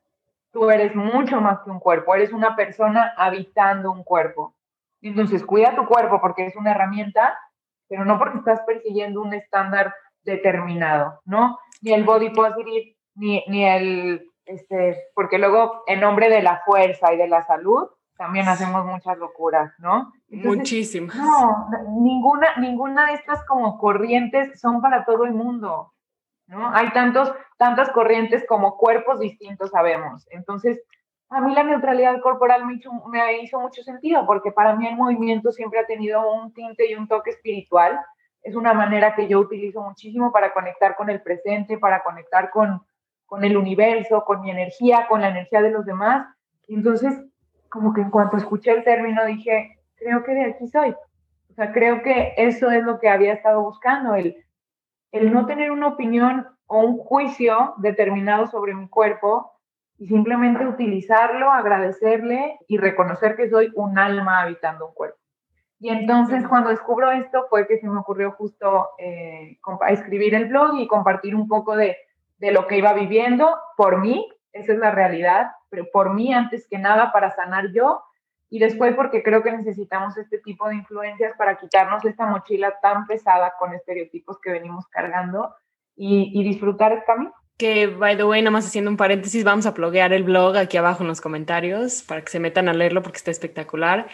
Tú eres mucho más que un cuerpo, eres una persona habitando un cuerpo. Entonces, cuida tu cuerpo porque es una herramienta, pero no porque estás persiguiendo un estándar determinado, ¿no? Ni el body positive, ni, ni el, este, porque luego en nombre de la fuerza y de la salud, también hacemos muchas locuras, ¿no? Muchísimas. No, ninguna, ninguna de estas como corrientes son para todo el mundo, ¿no? Hay tantos, tantas corrientes como cuerpos distintos sabemos. Entonces, a mí la neutralidad corporal me hizo, me hizo mucho sentido, porque para mí el movimiento siempre ha tenido un tinte y un toque espiritual, es una manera que yo utilizo muchísimo para conectar con el presente, para conectar con, con el universo, con mi energía, con la energía de los demás. Y entonces, como que en cuanto escuché el término, dije, creo que de aquí soy. O sea, creo que eso es lo que había estado buscando, el, el no tener una opinión o un juicio determinado sobre mi cuerpo y simplemente utilizarlo, agradecerle y reconocer que soy un alma habitando un cuerpo. Y entonces cuando descubro esto fue que se me ocurrió justo eh, escribir el blog y compartir un poco de, de lo que iba viviendo por mí, esa es la realidad, pero por mí antes que nada para sanar yo y después porque creo que necesitamos este tipo de influencias para quitarnos esta mochila tan pesada con estereotipos que venimos cargando y, disfrutar el camino. Que, by the way, nada más haciendo un paréntesis, vamos a bloguear el blog aquí abajo en los comentarios para que se metan a leerlo porque está espectacular.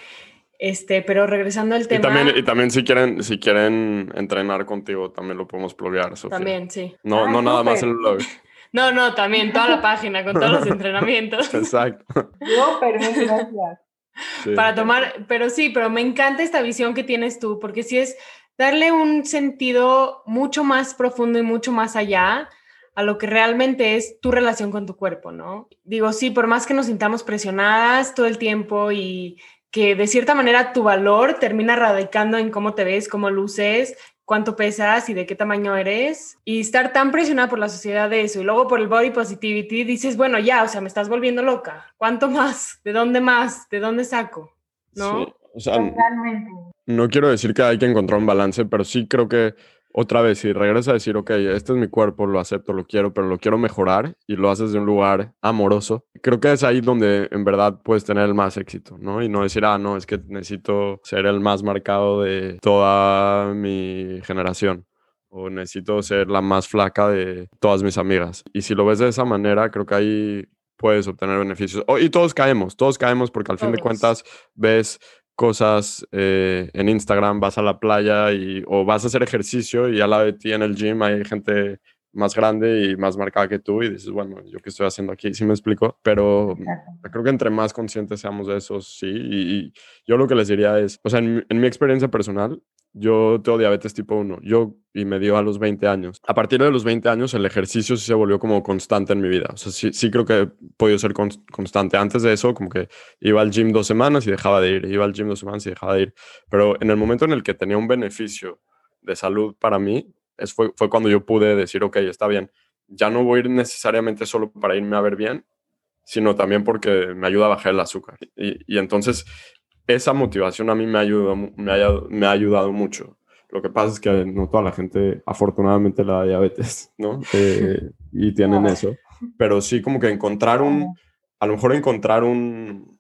Este, pero regresando al tema. Y también, y también si quieren, si quieren entrenar contigo, también lo podemos bloguear, Sofía. También, sí. No, no nada más el blog. [laughs] No, no, también toda la página con todos los [laughs] entrenamientos. Exacto. No, pero gracias. Para tomar, pero sí, pero me encanta esta visión que tienes tú, porque sí es darle un sentido mucho más profundo y mucho más allá a lo que realmente es tu relación con tu cuerpo, ¿no? Digo, sí, por más que nos sintamos presionadas todo el tiempo y que de cierta manera tu valor termina radicando en cómo te ves, cómo luces, cuánto pesas y de qué tamaño eres. Y estar tan presionada por la sociedad de eso y luego por el body positivity, dices, bueno, ya, o sea, me estás volviendo loca. ¿Cuánto más? ¿De dónde más? ¿De dónde saco? ¿No? Sí, o sea, no quiero decir que hay que encontrar un balance, pero sí creo que otra vez, si regresas a decir, ok, este es mi cuerpo, lo acepto, lo quiero, pero lo quiero mejorar y lo haces de un lugar amoroso, creo que es ahí donde en verdad puedes tener el más éxito, ¿no? Y no decir, ah, no, es que necesito ser el más marcado de toda mi generación o necesito ser la más flaca de todas mis amigas. Y si lo ves de esa manera, creo que ahí puedes obtener beneficios. y todos caemos, todos caemos porque al fin de cuentas ves cosas eh, en Instagram, vas a la playa y, o vas a hacer ejercicio y al lado de ti en el gym hay gente más grande y más marcada que tú y dices, bueno, ¿yo qué estoy haciendo aquí? Sí me explico, pero creo que entre más conscientes seamos de eso, sí. Y, yo lo que les diría es, o sea, en, en mi experiencia personal, yo tengo diabetes tipo 1, yo y me dio a los 20 años. A partir de los 20 años el ejercicio sí se volvió como constante en mi vida. O sea, sí, sí creo que he podido ser constante. Antes de eso, como que iba al gym dos semanas y dejaba de ir, iba al gym dos semanas y dejaba de ir. Pero en el momento en el que tenía un beneficio de salud para mí, es, fue, fue cuando yo pude decir, ok, está bien, ya no voy a ir necesariamente solo para irme a ver bien, sino también porque me ayuda a bajar el azúcar. Y, y entonces esa motivación a mí me, ayuda, me, ha, me ha ayudado mucho. Lo que pasa es que no toda la gente, afortunadamente, la diabetes, ¿no? Eh, [laughs] y tienen eso. Pero sí, como que encontrar un, a lo mejor encontrar un,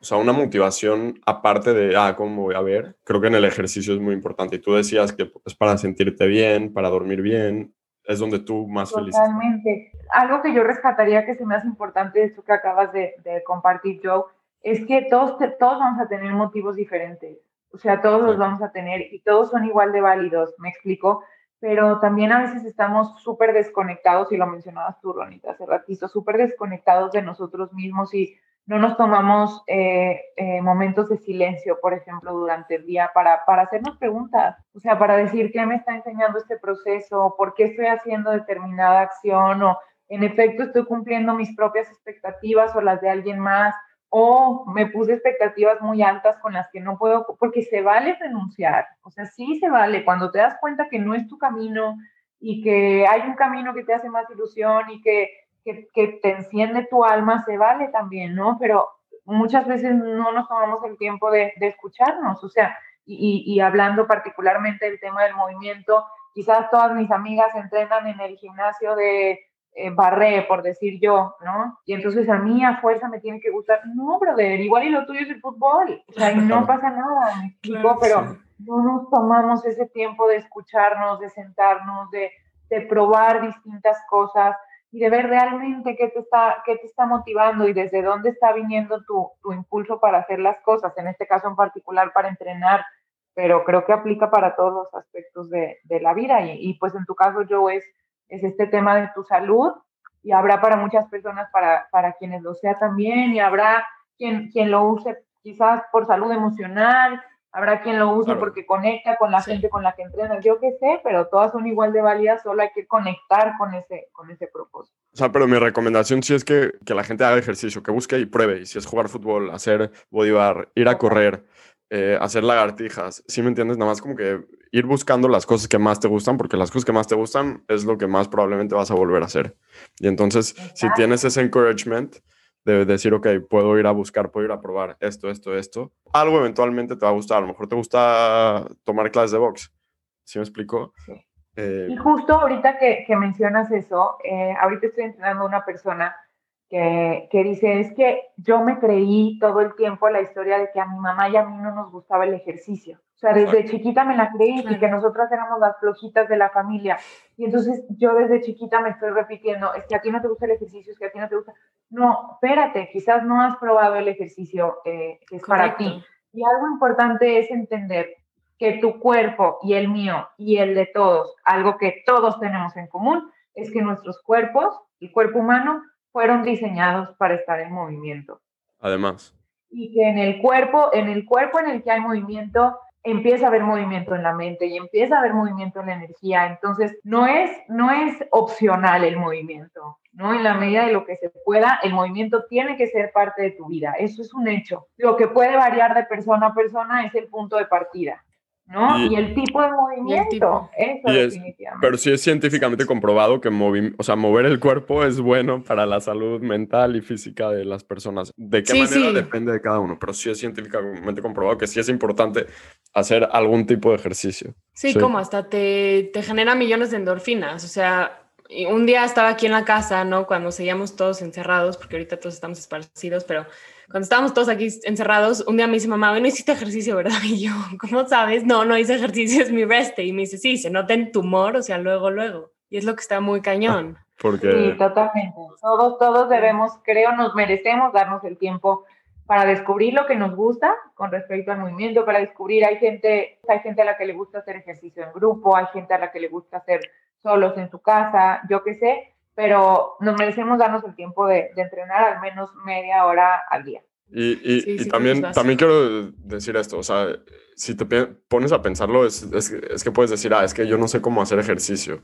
o sea, una motivación aparte de, ah, ¿cómo voy a ver? Creo que en el ejercicio es muy importante. Y tú decías que es para sentirte bien, para dormir bien, es donde tú más feliz Totalmente. Algo que yo rescataría que se me hace importante de esto que acabas de, de compartir, Joe, es que todos, todos vamos a tener motivos diferentes, o sea, todos los vamos a tener y todos son igual de válidos, me explico, pero también a veces estamos súper desconectados, y lo mencionabas tú, Ronita, hace ratito, súper desconectados de nosotros mismos y no nos tomamos eh, eh, momentos de silencio, por ejemplo, durante el día para, para hacernos preguntas, o sea, para decir qué me está enseñando este proceso, por qué estoy haciendo determinada acción o en efecto estoy cumpliendo mis propias expectativas o las de alguien más o me puse expectativas muy altas con las que no puedo, porque se vale renunciar, o sea, sí se vale, cuando te das cuenta que no es tu camino y que hay un camino que te hace más ilusión y que, que, te enciende tu alma, se vale también, ¿no? Pero muchas veces no nos tomamos el tiempo de, de escucharnos, o sea, y, y, hablando particularmente del tema del movimiento, quizás todas mis amigas entrenan en el gimnasio de eh, barré, por decir yo, ¿no? Y entonces a mí a fuerza me tiene que gustar. No, brother, igual y lo tuyo es el fútbol. O sea, y no pasa nada, me explico, pero no nos tomamos ese tiempo de escucharnos, de sentarnos, de, de probar distintas cosas y de ver realmente qué te está, qué te está motivando y desde dónde está viniendo tu, tu impulso para hacer las cosas, en este caso en particular para entrenar, pero creo que aplica para todos los aspectos de, de la vida y, y, pues en tu caso yo es es este tema de tu salud y habrá para muchas personas, para, para quienes lo sea también, y habrá quien, quien lo use quizás por salud emocional, Habrá quien lo use porque conecta con la gente con la que entrena, yo qué sé, pero todas son igual de válidas, solo hay que conectar con ese, con ese propósito. O sea, pero mi recomendación sí es que, que la gente haga ejercicio, que busque y pruebe, y si es jugar fútbol, hacer bodybar, ir a correr, eh, hacer lagartijas, ¿sí me entiendes? Nada más como que ir buscando las cosas que más te gustan, porque las cosas que más te gustan es lo que más probablemente vas a volver a hacer. Y entonces, si tienes ese encouragement, de decir, ok, puedo ir a buscar, puedo ir a probar esto, esto, esto. Algo eventualmente te va a gustar. A lo mejor te gusta tomar clases de box. ¿Sí me explico? Eh, y justo ahorita que, que mencionas eso, eh, ahorita estoy entrenando a una persona que, que, dice, es que yo me creí todo el tiempo la historia de que a mi mamá y a mí no nos gustaba el ejercicio. O sea, desde chiquita me la creí y que nosotras éramos las flojitas de la familia. Y entonces yo desde chiquita me estoy repitiendo, es que a ti no te gusta el ejercicio, es que a ti no te gusta. No, espérate, quizás no has probado el ejercicio eh, que es para ti. Y algo importante es entender que tu cuerpo y el mío y el de todos, algo que todos tenemos en común, es que nuestros cuerpos, el cuerpo humano, fueron diseñados para estar en movimiento. Además. Y que en el cuerpo, en el cuerpo en el que hay movimiento, empieza a haber movimiento en la mente y empieza a haber movimiento en la energía. Entonces, no es, no es opcional el movimiento, ¿no? En la medida de lo que se pueda, el movimiento tiene que ser parte de tu vida. Eso es un hecho. Lo que puede variar de persona a persona es el punto de partida. ¿No? Y, el tipo de movimiento, eso definitivamente. Pero sí es científicamente comprobado que o sea, mover el cuerpo es bueno para la salud mental y física de las personas. ¿De qué manera depende de cada uno? Pero sí es científicamente comprobado que sí es importante hacer algún tipo de ejercicio. Sí, como hasta te, te genera millones de endorfinas, o sea... Un día estaba aquí en la casa, ¿no? Cuando seguíamos todos encerrados, porque ahorita todos estamos esparcidos, pero cuando estábamos todos aquí encerrados, un día me dice mamá, bueno, hiciste ejercicio, ¿verdad? [laughs] Y yo, ¿cómo sabes? No, no hice ejercicio, es mi reste. Y me dice, sí, se nota en tumor, o sea, luego, luego. Y es lo que está muy cañón. Porque... Sí, totalmente. Todos, todos debemos, creo, nos merecemos darnos el tiempo para descubrir lo que nos gusta con respecto al movimiento, para descubrir, hay gente, hay gente a la que le gusta hacer ejercicio en grupo, hay gente a la que le gusta hacer solos en su casa, yo qué sé, pero nos merecemos darnos el tiempo de, entrenar al menos media hora al día. Y, y, también, también quiero decir esto, o sea, si te pones a pensarlo, es, es, es, que puedes decir, ah, es que yo no sé cómo hacer ejercicio,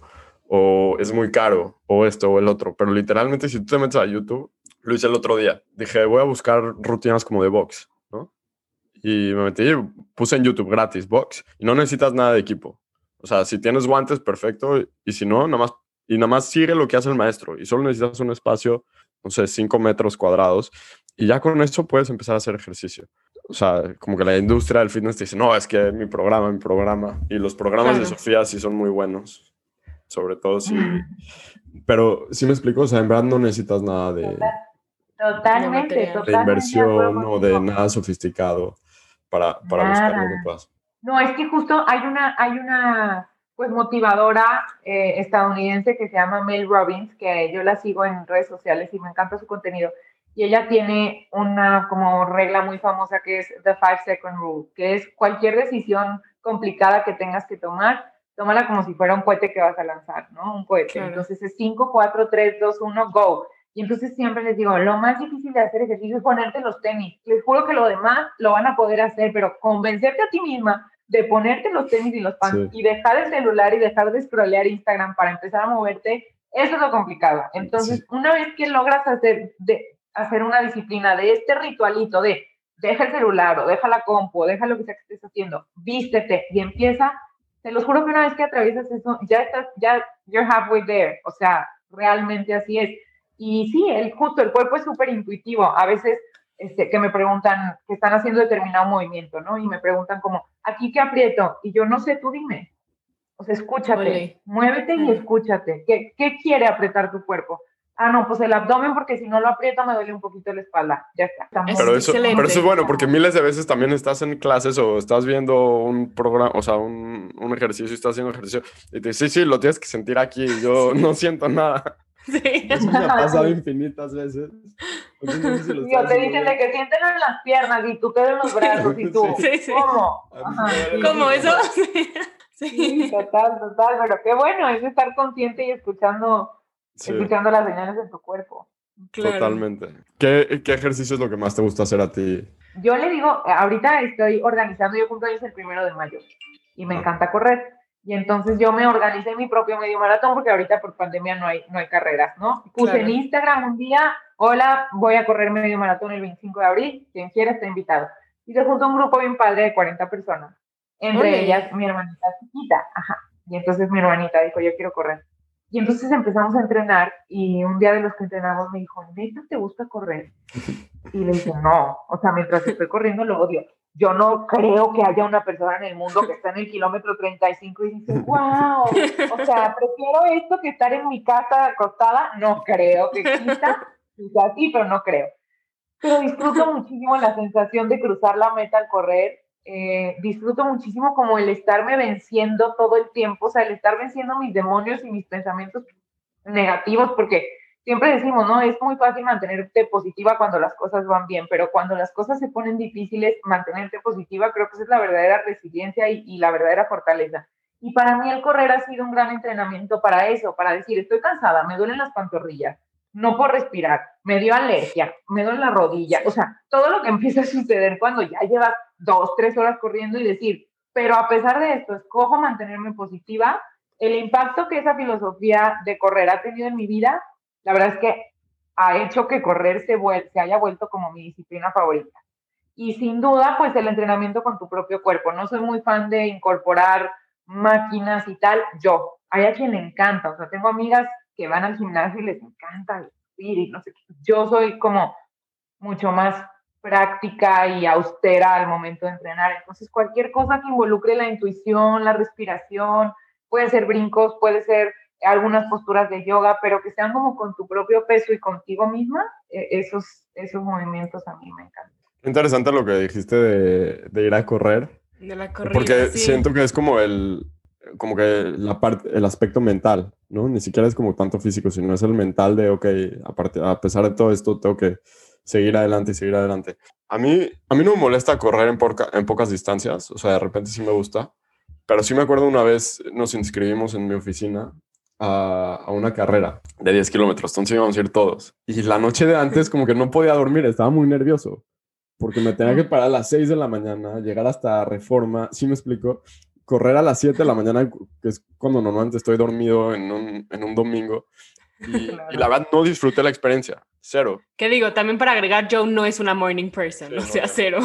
o es muy caro, o esto o el otro, pero literalmente si tú te metes a YouTube, lo hice el otro día, dije, voy a buscar rutinas como de box, ¿no? Y me metí, puse en YouTube gratis box, y no necesitas nada de equipo. O sea, si tienes guantes, perfecto, y si no, nada más y nada más sigue lo que hace el maestro y solo necesitas un espacio, no sé, 5 metros cuadrados y ya con eso puedes empezar a hacer ejercicio. O sea, como que la industria del fitness te dice, no, es que mi programa, mi programa. Y los programas de Sofía sí son muy buenos, sobre todo si... Pero sí me explico, o sea, en verdad no necesitas nada de... Totalmente, de inversión o de nada sofisticado para, para buscar lo que puedas. No, es que justo hay una, hay una pues motivadora eh, estadounidense que se llama Mel Robbins, que yo la sigo en redes sociales y me encanta su contenido. Y ella tiene una como regla muy famosa que es The Five Second Rule, que es cualquier decisión complicada que tengas que tomar, tómala como si fuera un cohete que vas a lanzar, ¿no? Un cohete. Entonces es 5, 4, 3, 2, 1, go. Y entonces siempre les digo, lo más difícil de hacer ejercicio es ponerte los tenis. Les juro que lo demás lo van a poder hacer, pero convencerte a ti misma de ponerte los tenis y los pants y dejar el celular y dejar de scrollear Instagram para empezar a moverte, eso es lo complicado. Entonces, una vez que logras hacer, de, hacer una disciplina de este ritualito de deja el celular o deja la compu, o deja lo que sea que estés haciendo, vístete y empieza, te lo juro que una vez que atraviesas eso, ya estás, ya, you're halfway there, o sea, realmente así es. Y sí, el, justo el cuerpo es súper intuitivo. A veces este, que me preguntan, que están haciendo determinado movimiento, ¿no? Y me preguntan como, ¿aquí qué aprieto? Y yo no sé, tú dime. O sea, escúchate, muévete y escúchate. ¿Qué, ¿Qué quiere apretar tu cuerpo? Ah, no, pues el abdomen, porque si no lo aprieto me duele un poquito la espalda. Ya está. Pero eso, pero eso, es bueno, porque miles de veces también estás en clases o estás viendo un programa, o sea, un, un ejercicio y estás haciendo ejercicio y te dices, sí, sí, lo tienes que sentir aquí. yo no siento nada. [laughs] Sí. Eso me ha pasado [laughs] infinitas veces. Yo te dicen de que sienten en las piernas y tú te en los brazos y [laughs] tú, sí, sí. ¿cómo? ¿Cómo eso? [laughs] Sí. total, total, pero qué bueno es estar consciente y escuchando, escuchando las señales en tu cuerpo. Totalmente. ¿Qué, ¿Qué ejercicio es lo que más te gusta hacer a ti? yo le digo, ahorita estoy organizando, yo cumpleaños el primero de mayo y me ah. encanta correr. Y entonces yo me organicé mi propio medio maratón porque ahorita por pandemia no hay, no hay carreras, ¿no? Puse en Instagram un día, hola, voy a correr medio maratón el 25 de abril, quien quiera está invitado. Y se juntó un grupo bien padre de 40 personas, entre ellas mi hermanita chiquita, ajá. Y entonces mi hermanita dijo, yo quiero correr. Y entonces empezamos a entrenar y un día de los que entrenamos me dijo, ¿neta te gusta correr? Y le dije, no, o sea, mientras estoy corriendo lo odio. Yo no creo que haya una persona en el mundo que está en el kilómetro 35 y dice, wow, o sea, prefiero esto que estar en mi casa acostada, no creo que exista, quizás sí, pero no creo. Pero disfruto [laughs] muchísimo la sensación de cruzar la meta al correr, eh, disfruto muchísimo como el estarme venciendo todo el tiempo, o sea, el estar venciendo mis demonios y mis pensamientos negativos, porque siempre decimos, ¿no? Es muy fácil mantenerte positiva cuando las cosas van bien, pero cuando las cosas se ponen difíciles, mantenerte positiva creo que esa es la verdadera resiliencia y, la verdadera fortaleza. Y para mí el correr ha sido un gran entrenamiento para eso, para decir, estoy cansada, me duelen las pantorrillas, no puedo respirar, me dio alergia, me duele la rodilla, o sea, todo lo que [laughs] empieza a suceder cuando ya llevas dos, tres horas corriendo y decir, pero a pesar de esto, escojo mantenerme positiva, el impacto que esa filosofía de correr ha tenido en mi vida la verdad es que ha hecho que correr se, se haya vuelto como mi disciplina favorita. Y sin duda, pues el entrenamiento con tu propio cuerpo. No soy muy fan de incorporar máquinas y tal. Yo, hay a quien le encanta. O sea, tengo amigas que van al gimnasio y les encanta y no sé Yo soy como mucho más práctica y austera al momento de entrenar. Entonces, cualquier cosa que involucre la intuición, la respiración, puede ser brincos, puede ser algunas posturas de yoga, pero que sean como con tu propio peso y contigo misma, e, esos, esos movimientos a mí me encantan. Interesante lo que dijiste de, de ir a correr. De la corrida, Porque siento que es como el, como que la parte, el aspecto mental, ¿no? Ni siquiera es como tanto físico, sino es el mental de, ok, aparte, a pesar de todo esto, tengo que seguir adelante y seguir adelante. A mí, a mí no me molesta correr en, en pocas distancias, o sea, de repente sí me gusta, pero sí me acuerdo una vez nos inscribimos en mi oficina a, una carrera de 10 kilómetros, entonces íbamos a ir todos. Y la noche de antes como que no podía dormir, estaba muy nervioso, porque me tenía que parar a las 6 de la mañana, llegar hasta Reforma, ¿sí me explico? Correr a las 7 de la mañana, que es cuando normalmente estoy dormido en un, en un domingo. Y, la verdad no disfruté la experiencia, cero. ¿Qué digo? También para agregar, Joe no es una morning person, o sea, cero.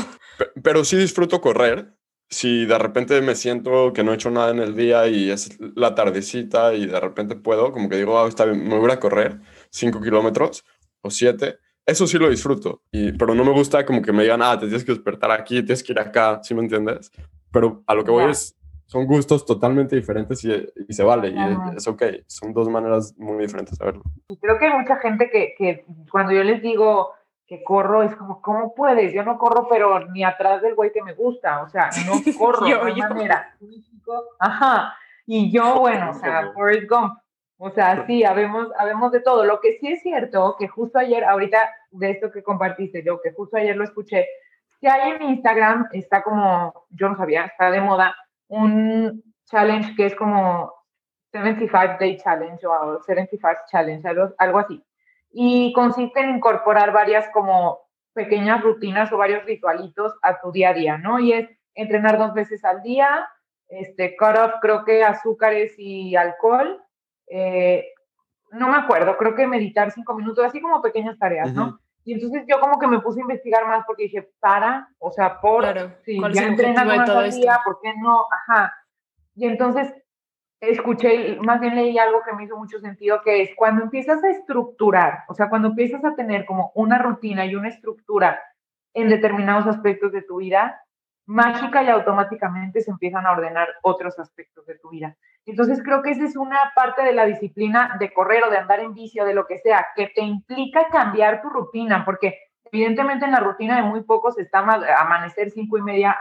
pero sí disfruto correr, si de repente me siento que no he hecho nada en el día y es la tardecita y de repente puedo, como que digo, ah, está bien, me voy a correr 5 kilómetros o 7, eso sí lo disfruto, y, pero no me gusta como que me digan, ah, te tienes que despertar aquí, tienes que ir acá, ¿sí me entiendes? Pero a lo que voy es, son gustos totalmente diferentes y, y se vale, y es, ok, son dos maneras muy diferentes de verlo. Creo que hay mucha gente que, que cuando yo les digo, que corro, es como, ¿cómo puedes? Yo no corro, pero ni atrás del güey que me gusta, o sea, no [laughs] corro, de no manera. Ajá, y yo, bueno, o sea, Forrest Gump, o sea, sí, habemos, habemos de todo. Lo que sí es cierto, que justo ayer, ahorita de esto que compartiste, yo que justo ayer lo escuché, que hay en Instagram, está como, yo no sabía, está de moda, un challenge que es como 75 Day Challenge o 75 Challenge, algo así y consiste en incorporar varias como pequeñas rutinas o varios ritualitos a tu día a día, ¿no? Y es entrenar dos veces al día, este, cut off creo que azúcares y alcohol, eh, no me acuerdo, creo que meditar cinco minutos, así como pequeñas tareas, ¿no? Y entonces yo como que me puse a investigar más porque dije, para, o sea, por, si ya entrenas más al día, ¿por qué no? Ajá. Y entonces escuché, más bien leí algo que me hizo mucho sentido, que es cuando empiezas a estructurar, o sea, cuando empiezas a tener como una rutina y una estructura en determinados aspectos de tu vida, mágica y automáticamente se empiezan a ordenar otros aspectos de tu vida. Entonces creo que esa es una parte de la disciplina de correr o de andar en bici o de lo que sea, que te implica cambiar tu rutina, porque evidentemente en la rutina de muy pocos está amanecer cinco y media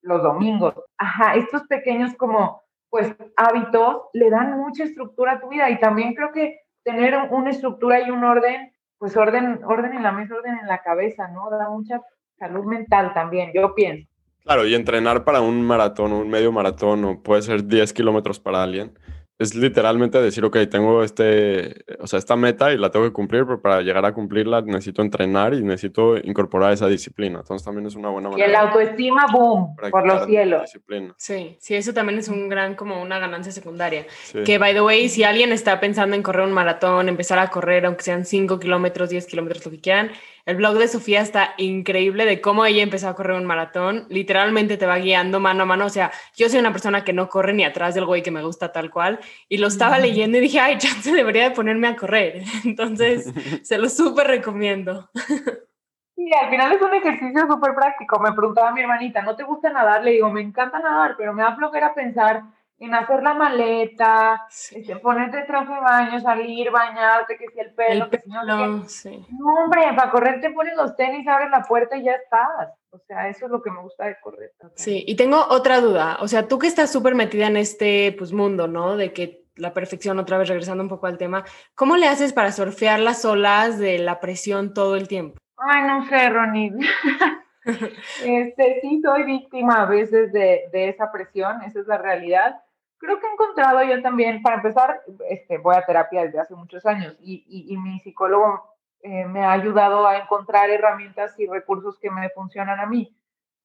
los domingos. Ajá, estos pequeños como pues hábitos le dan mucha estructura a tu vida y también creo que tener una estructura y un orden, pues orden, orden en la mesa, orden en la cabeza, ¿no? Da mucha salud mental también, yo pienso. Claro, y entrenar para un maratón, un medio maratón, o puede ser 10 kilómetros para alguien, es literalmente decir, ok, tengo este, o sea, esta meta y la tengo que cumplir, pero para llegar a cumplirla necesito entrenar y necesito incorporar esa disciplina. Entonces también es una buena manera. Y el autoestima, boom, por los cielos. Sí, sí, eso también es un gran, como una ganancia secundaria. Que, by the way, si alguien está pensando en correr un maratón, empezar a correr, aunque sean 5 kilómetros, 10 kilómetros, lo que quieran, el blog de Sofía está increíble de cómo ella empezó a correr un maratón. Literalmente te va guiando mano a mano. O sea, yo soy una persona que no corre ni atrás del güey que me gusta tal cual. Y lo estaba leyendo y dije, ay, chance debería de ponerme a correr. [laughs] Entonces, [laughs] se lo súper recomiendo. [laughs] Sí, al final es un ejercicio súper práctico. Me preguntaba mi hermanita, ¿no te gusta nadar? Le digo, me encanta nadar, pero me da flojera pensar en hacer la maleta, este, ponerte traje de baño, salir, bañarte, que si el pelo, que si no, no, sí. no, hombre, para correr te pones los tenis, abres la puerta y ya estás. O sea, eso es lo que me gusta de correr. Sí, y tengo otra duda. O sea, tú que estás súper metida en este pues, mundo, ¿no? De que la perfección, otra vez regresando un poco al tema, ¿cómo le haces para surfear las olas de la presión todo el tiempo? Ay, no sé, Ronnie. [laughs] [laughs] este, sí, soy víctima a veces de, de esa presión, esa es la realidad creo que he encontrado yo también, para empezar, este, voy a terapia desde hace muchos años y, y, mi psicólogo eh, me ha ayudado a encontrar herramientas y recursos que me funcionan a mí.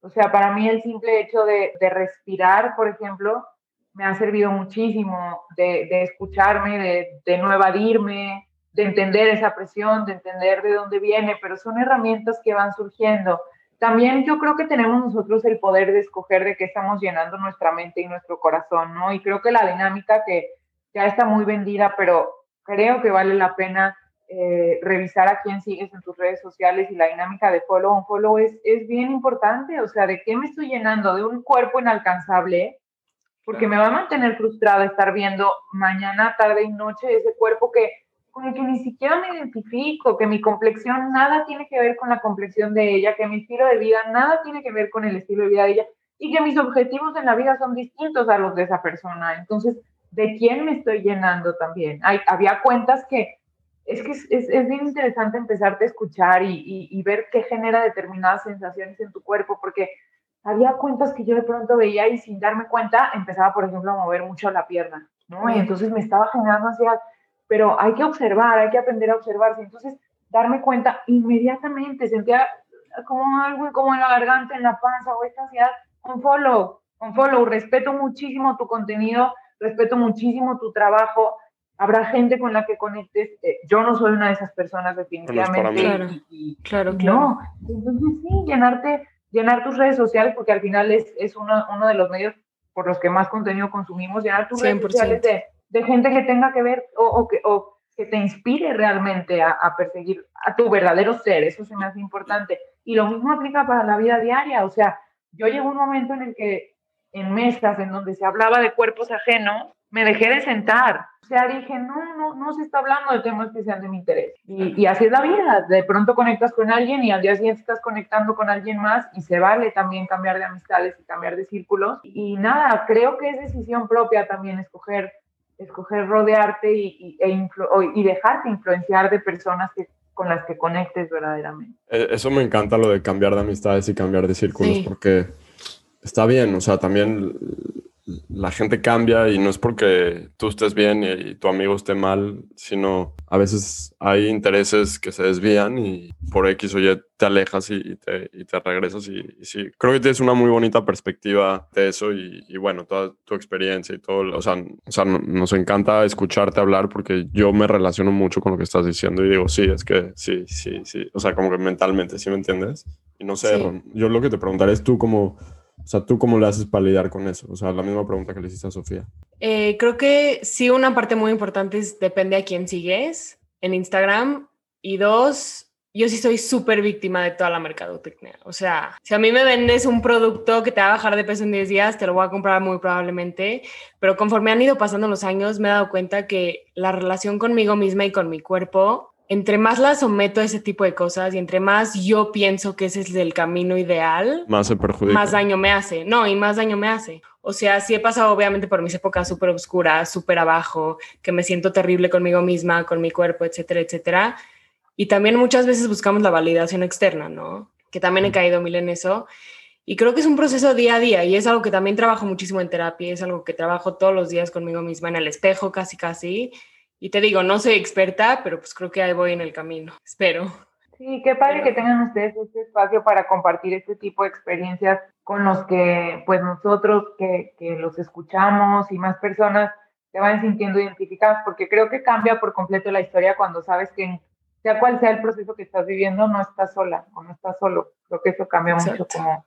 O sea, para mí el simple hecho de, de respirar, por ejemplo, me ha servido muchísimo de, de escucharme, de, de no evadirme, de entender esa presión, de entender de dónde viene, pero son herramientas que van surgiendo también yo creo que tenemos nosotros el poder de escoger de qué estamos llenando nuestra mente y nuestro corazón, ¿no? Y creo que la dinámica que ya está muy vendida, pero creo que vale la pena eh, revisar a quién sigues en tus redes sociales y la dinámica de follow on follow es, es bien importante, o sea, ¿de qué me estoy llenando? ¿De un cuerpo inalcanzable? Porque me va a mantener frustrada estar viendo mañana, tarde y noche ese cuerpo que con el que ni siquiera me identifico, que mi complexión nada tiene que ver con la complexión de ella, que mi estilo de vida nada tiene que ver con el estilo de vida de ella y que mis objetivos en la vida son distintos a los de esa persona. Entonces, ¿de quién me estoy llenando también? Hay, había cuentas que es que es, es, bien interesante empezarte a escuchar y, y, y, ver qué genera determinadas sensaciones en tu cuerpo, porque había cuentas que yo de pronto veía y sin darme cuenta empezaba, por ejemplo, a mover mucho la pierna, ¿no? Y entonces me estaba generando ansiedad pero hay que observar, hay que aprender a observarse. Entonces, darme cuenta inmediatamente, sentía como algo como en la garganta, en la panza o esta ansiedad, un follow, un follow, respeto muchísimo tu contenido, respeto muchísimo tu trabajo, habrá gente con la que conectes, eh, yo no soy una de esas personas definitivamente. Claro, claro, claro. No, entonces sí, llenarte, llenar tus redes sociales, porque al final es, es uno, uno de los medios por los que más contenido consumimos, llenar tus redes sociales de de gente que tenga que ver o, que, te inspire realmente a, perseguir a tu verdadero ser, eso se me hace importante. Y lo mismo aplica para la vida diaria, o sea, yo llegó un momento en el que en mesas en donde se hablaba de cuerpos ajenos, me dejé de sentar. O sea, dije, no, no, no se está hablando de temas que sean de mi interés. Y, así es la vida. De pronto conectas con alguien y al día siguiente estás conectando con alguien más y se vale también cambiar de amistades y cambiar de círculos. Y nada, creo que es decisión propia también escoger escoger rodearte y, e y dejarte influenciar de personas que, con las que conectes verdaderamente. E, eso me encanta lo de cambiar de amistades y cambiar de círculos, porque está bien, o sea, también la gente cambia y no es porque tú estés bien y, tu amigo esté mal, sino a veces hay intereses que se desvían y por X o Y te alejas y, te, y te, regresas y, sí, creo que tienes una muy bonita perspectiva de eso y, bueno, toda tu experiencia y todo, o sea, o sea, nos encanta escucharte hablar porque yo me relaciono mucho con lo que estás diciendo y digo, sí, es que sí, sí, sí, o sea, como que mentalmente, ¿sí me entiendes? Y no sé, yo lo que te preguntaré es tú como o sea, ¿tú cómo le haces para lidiar con eso? O sea, la misma pregunta que le hiciste a Sofía. Eh, creo que sí, una parte muy importante es depende a quién sigues en Instagram. Y dos, yo sí soy súper víctima de toda la mercadotecnia. O sea, si a mí me vendes un producto que te va a bajar de peso en 10 días, te lo voy a comprar muy probablemente. Pero conforme han ido pasando los años, me he dado cuenta que la relación conmigo misma y con mi cuerpo entre más la someto a ese tipo de cosas y entre más yo pienso que ese es el camino ideal, más se perjudica. Más daño me hace. No, y más daño me hace. O sea, sí he pasado obviamente por mis épocas súper oscuras, súper abajo, que me siento terrible conmigo misma, con mi cuerpo, etcétera, etcétera. Y también muchas veces buscamos la validación externa, ¿no? Que también he caído mil en eso. Y creo que es un proceso día a día y es algo que también trabajo muchísimo en terapia, es algo que trabajo todos los días conmigo misma en el espejo, casi, casi. Y te digo, no soy experta, pero pues creo que ahí voy en el camino, espero. Sí, qué padre que tengan ustedes este espacio para compartir este tipo de experiencias con los que, pues nosotros que, que los escuchamos y más personas se van sintiendo identificadas, porque creo que cambia por completo la historia cuando sabes que sea cual sea el proceso que estás viviendo, no estás sola o no estás solo. Creo que eso cambia mucho como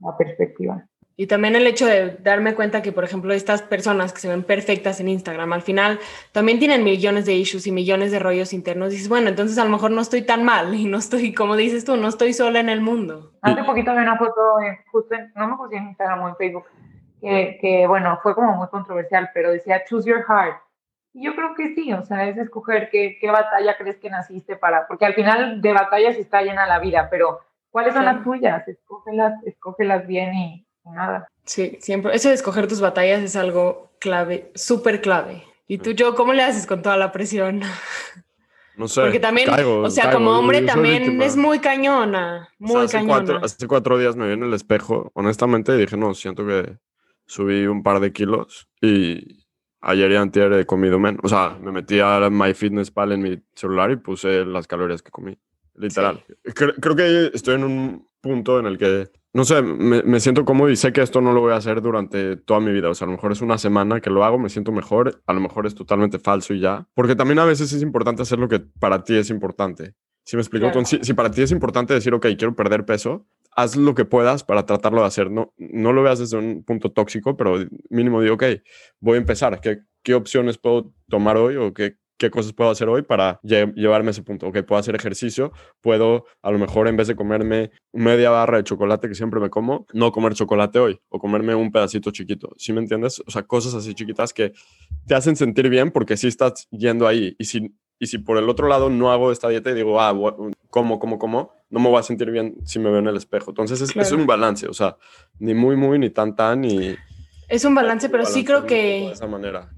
la perspectiva. Y también el hecho de darme cuenta que, por ejemplo, estas personas que se ven perfectas en Instagram, al final también tienen millones de issues y millones de rollos internos. Y dices, bueno, entonces a lo mejor no estoy tan mal y no estoy, como dices tú, no estoy sola en el mundo. Hace poquito vi una foto, justo no me puse en Instagram o en Facebook, que, que, bueno, fue como muy controversial, pero decía, choose your heart. Y yo creo que sí, o sea, es escoger qué, qué batalla crees que naciste para, porque al final de batallas está llena la vida, pero ¿cuáles son las tuyas? Escógelas, escógelas bien y nada. Sí, siempre. Eso de escoger tus batallas es algo clave, súper clave. ¿Y tú, yo, cómo le haces con toda la presión? [laughs] No sé. Porque también, o sea, como hombre también es muy cañona, muy cañona. hace cuatro días me vi en el espejo, honestamente, y dije, no, siento que subí un par de kilos y ayer y antier he comido menos. O sea, me metí a MyFitnessPal en mi celular y puse las calorías que comí, literal. creo que estoy en un punto en el que no sé, me, siento cómodo y sé que esto no lo voy a hacer durante toda mi vida. O sea, a lo mejor es una semana que lo hago, me siento mejor, a lo mejor es totalmente falso y ya. Porque también a veces es importante hacer lo que para ti es importante. ¿Sí me explico? si, para ti es importante decir, ok, quiero perder peso, haz lo que puedas para tratarlo de hacer. No, no lo veas desde un punto tóxico, pero mínimo digo, ok, voy a empezar. ¿Qué, qué opciones puedo tomar hoy o qué, qué cosas puedo hacer hoy para llevarme a ese punto. Ok, puedo hacer ejercicio, puedo a lo mejor en vez de comerme media barra de chocolate que siempre me como, no comer chocolate hoy o comerme un pedacito chiquito. ¿Sí me entiendes? O sea, cosas así chiquitas que te hacen sentir bien porque sí estás yendo ahí. Y si, y si por el otro lado no hago esta dieta y digo, ah, como, como, como, no me voy a sentir bien si me veo en el espejo. Entonces es, es un balance, o sea, ni muy, muy, ni tan, tan, ni... Es un balance, pero sí creo que... De esa manera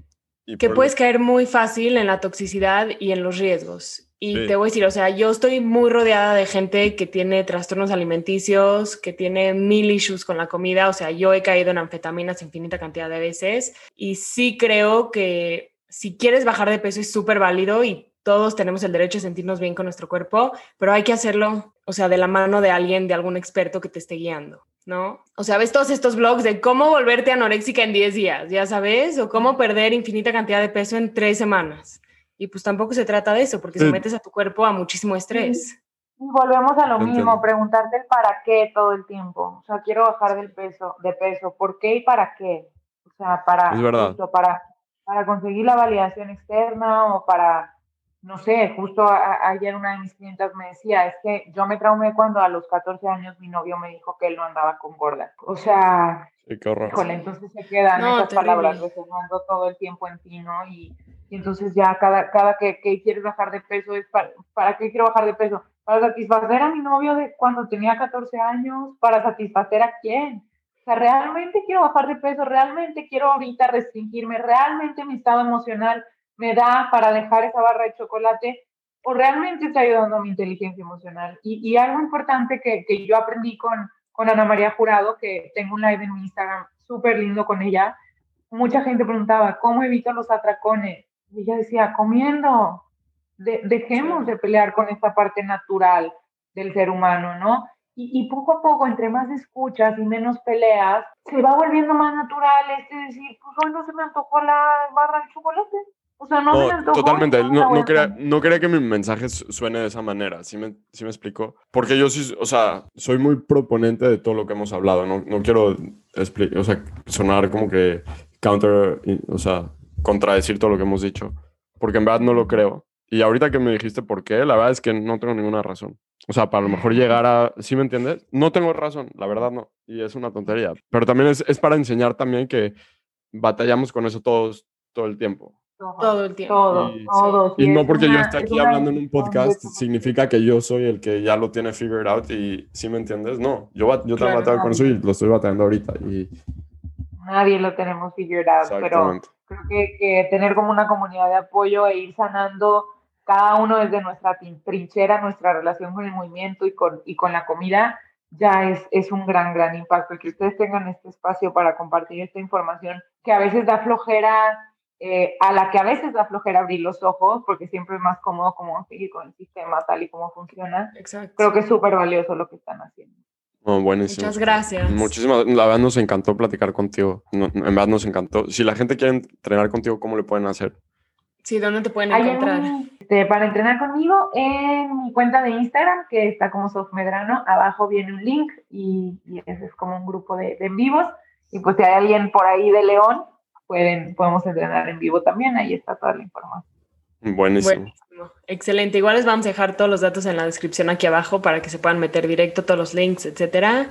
que puedes caer muy fácil en la toxicidad y en los riesgos. Y te voy a decir, o sea, yo estoy muy rodeada de gente que tiene trastornos alimenticios, que tiene mil issues con la comida. O sea, yo he caído en anfetaminas infinita cantidad de veces. Y sí creo que si quieres bajar de peso es súper válido y todos tenemos el derecho a sentirnos bien con nuestro cuerpo, pero hay que hacerlo, o sea, de la mano de alguien, de algún experto que te esté guiando. ¿No? O sea, ves todos estos blogs de cómo volverte anoréxica en 10 días, ya sabes, o cómo perder infinita cantidad de peso en 3 semanas. Y pues tampoco se trata de eso, porque sometes a tu cuerpo a muchísimo estrés. Y volvemos a lo mismo, preguntarte el para qué todo el tiempo. O sea, quiero bajar del peso, de peso, ¿por qué y para qué? O sea, para, para, para conseguir la validación externa o para no sé, justo ayer una de mis clientas me decía, es que yo me traumé cuando a los 14 años mi novio me dijo que él no andaba con gorda. O sea, sí, qué entonces se quedan esas palabras resonando todo el tiempo en ti, ¿no? Y, entonces ya cada, cada que, que, quieres bajar de peso es para, ¿para qué quiero bajar de peso? Para satisfacer a mi novio de cuando tenía 14 años, para satisfacer a quién. O sea, realmente quiero bajar de peso, realmente quiero ahorita restringirme, realmente mi estado emocional me da para dejar esa barra de chocolate o realmente está ayudando a mi inteligencia emocional. Y, y algo importante que, que, yo aprendí con, con Ana María Jurado, que tengo un live en mi Instagram súper lindo con ella, mucha gente preguntaba, ¿cómo evito los atracones? Y ella decía, comiendo, dejemos de pelear con esta parte natural del ser humano, ¿no? Y, y, poco a poco, entre más escuchas y menos peleas, se va volviendo más natural este decir, pues hoy no se me antojó la barra de chocolate, o sea, no, Totalmente. No, no, quería, no quería que mi mensaje suene de esa manera. ¿Sí me, ¿Sí me explico? Porque yo sí, o sea, soy muy proponente de todo lo que hemos hablado. No, no quiero o sea, sonar como que counter, o sea, contradecir todo lo que hemos dicho. Porque en verdad no lo creo. Y ahorita que me dijiste por qué, la verdad es que no tengo ninguna razón. O sea, para lo mejor llegar a... ¿Sí me entiendes? No tengo razón, la verdad no. Y es una tontería. Pero también es, es para enseñar también que batallamos con eso todos todo el tiempo. Todo el tiempo. Todo, y, todo. Y, no porque yo esté aquí hablando en un podcast significa que yo soy el que ya lo tiene figured out y ¿sí me entiendes? No, yo, yo claro, batallado con eso y lo estoy batallando ahorita. Y... Nadie lo tenemos figured out, pero creo que, que, tener como una comunidad de apoyo e ir sanando cada uno desde nuestra trinchera, nuestra relación con el movimiento y con, y con la comida, ya es, es un gran, gran impacto. El que ustedes tengan este espacio para compartir esta información que a veces da flojera, eh, a la que a veces da flojera abrir los ojos, porque siempre es más cómodo como seguir con el sistema tal y como funciona. Exacto. Creo que es súper valioso lo que están haciendo. buenísimo. Muchas gracias. Muchísimas, la verdad nos encantó platicar contigo. en verdad nos encantó. Si la gente quiere entrenar contigo, ¿cómo le pueden hacer? Sí, ¿dónde te pueden encontrar? Este, para entrenar conmigo en mi cuenta de Instagram, que está como Sofmedrano, abajo viene un link y, ese es como un grupo de, en vivos. Y pues si hay alguien por ahí de León, pueden, podemos entrenar en vivo también, ahí está toda la información. Buenísimo. Buenísimo. Excelente. Igual les vamos a dejar todos los datos en la descripción aquí abajo para que se puedan meter directo, todos los links, etcétera.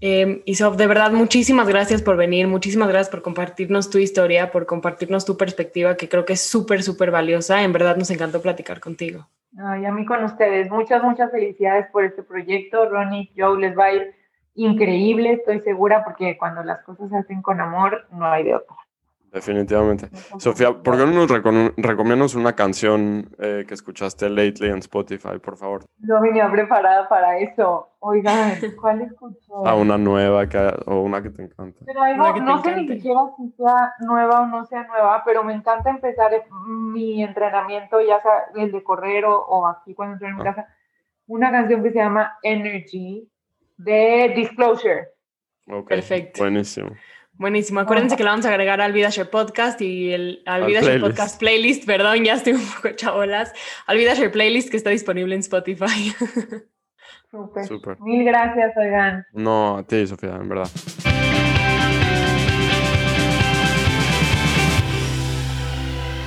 Eh, Isof, de verdad, muchísimas gracias por venir, muchísimas gracias por compartirnos tu historia, por compartirnos tu perspectiva, que creo que es súper, súper valiosa. En verdad nos encantó platicar contigo. Ay, a mí con ustedes. Muchas, muchas felicidades por este proyecto. Ronnie, Joe, les va a ir increíble, estoy segura, porque cuando las cosas se hacen con amor, no hay de otra. Definitivamente. Sofía, ¿por qué no nos recomiendas una canción eh, que escuchaste lately en Spotify, por favor? No venía preparada para eso. Oigan, ¿cuál escuchó? Ah, una nueva que, o una que te encanta. Pero algo, no sé ni siquiera si sea nueva o no sea nueva, pero me encanta empezar mi entrenamiento, ya sea el de correr o, aquí cuando estoy en mi ah. casa, una canción que se llama Energy de Disclosure. Ok, Perfecto. Buenísimo. Buenísimo. Acuérdense que lo vamos a agregar al VidaShare Podcast y el, al, VidaShare Podcast Playlist. Perdón, ya estoy un poco chabolas. Al VidaShare Playlist que está disponible en Spotify. [laughs] Súper. Mil gracias, oigan. No, a ti, Sofía, en verdad.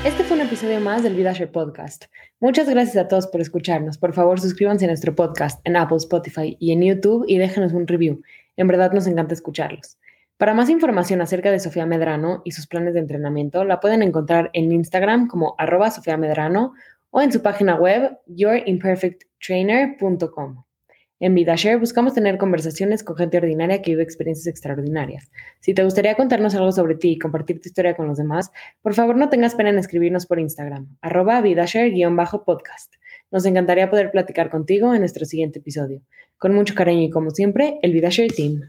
Este fue un episodio más del VidaShare Podcast. Muchas gracias a todos por escucharnos. Por favor, suscríbanse a nuestro podcast en Apple, Spotify y en YouTube y déjenos un review. En verdad nos encanta escucharlos. Para más información acerca de Sofía Medrano y sus planes de entrenamiento, la pueden encontrar en Instagram como arroba Sofía Medrano o en su página web yourimperfecttrainer.com. En VidaShare buscamos tener conversaciones con gente ordinaria que vive experiencias extraordinarias. Si te gustaría contarnos algo sobre ti y compartir tu historia con los demás, por favor no tengas pena en escribirnos por Instagram, arroba VidaShare-podcast. Nos encantaría poder platicar contigo en nuestro siguiente episodio. Con mucho cariño y como siempre, el VidaShare Team.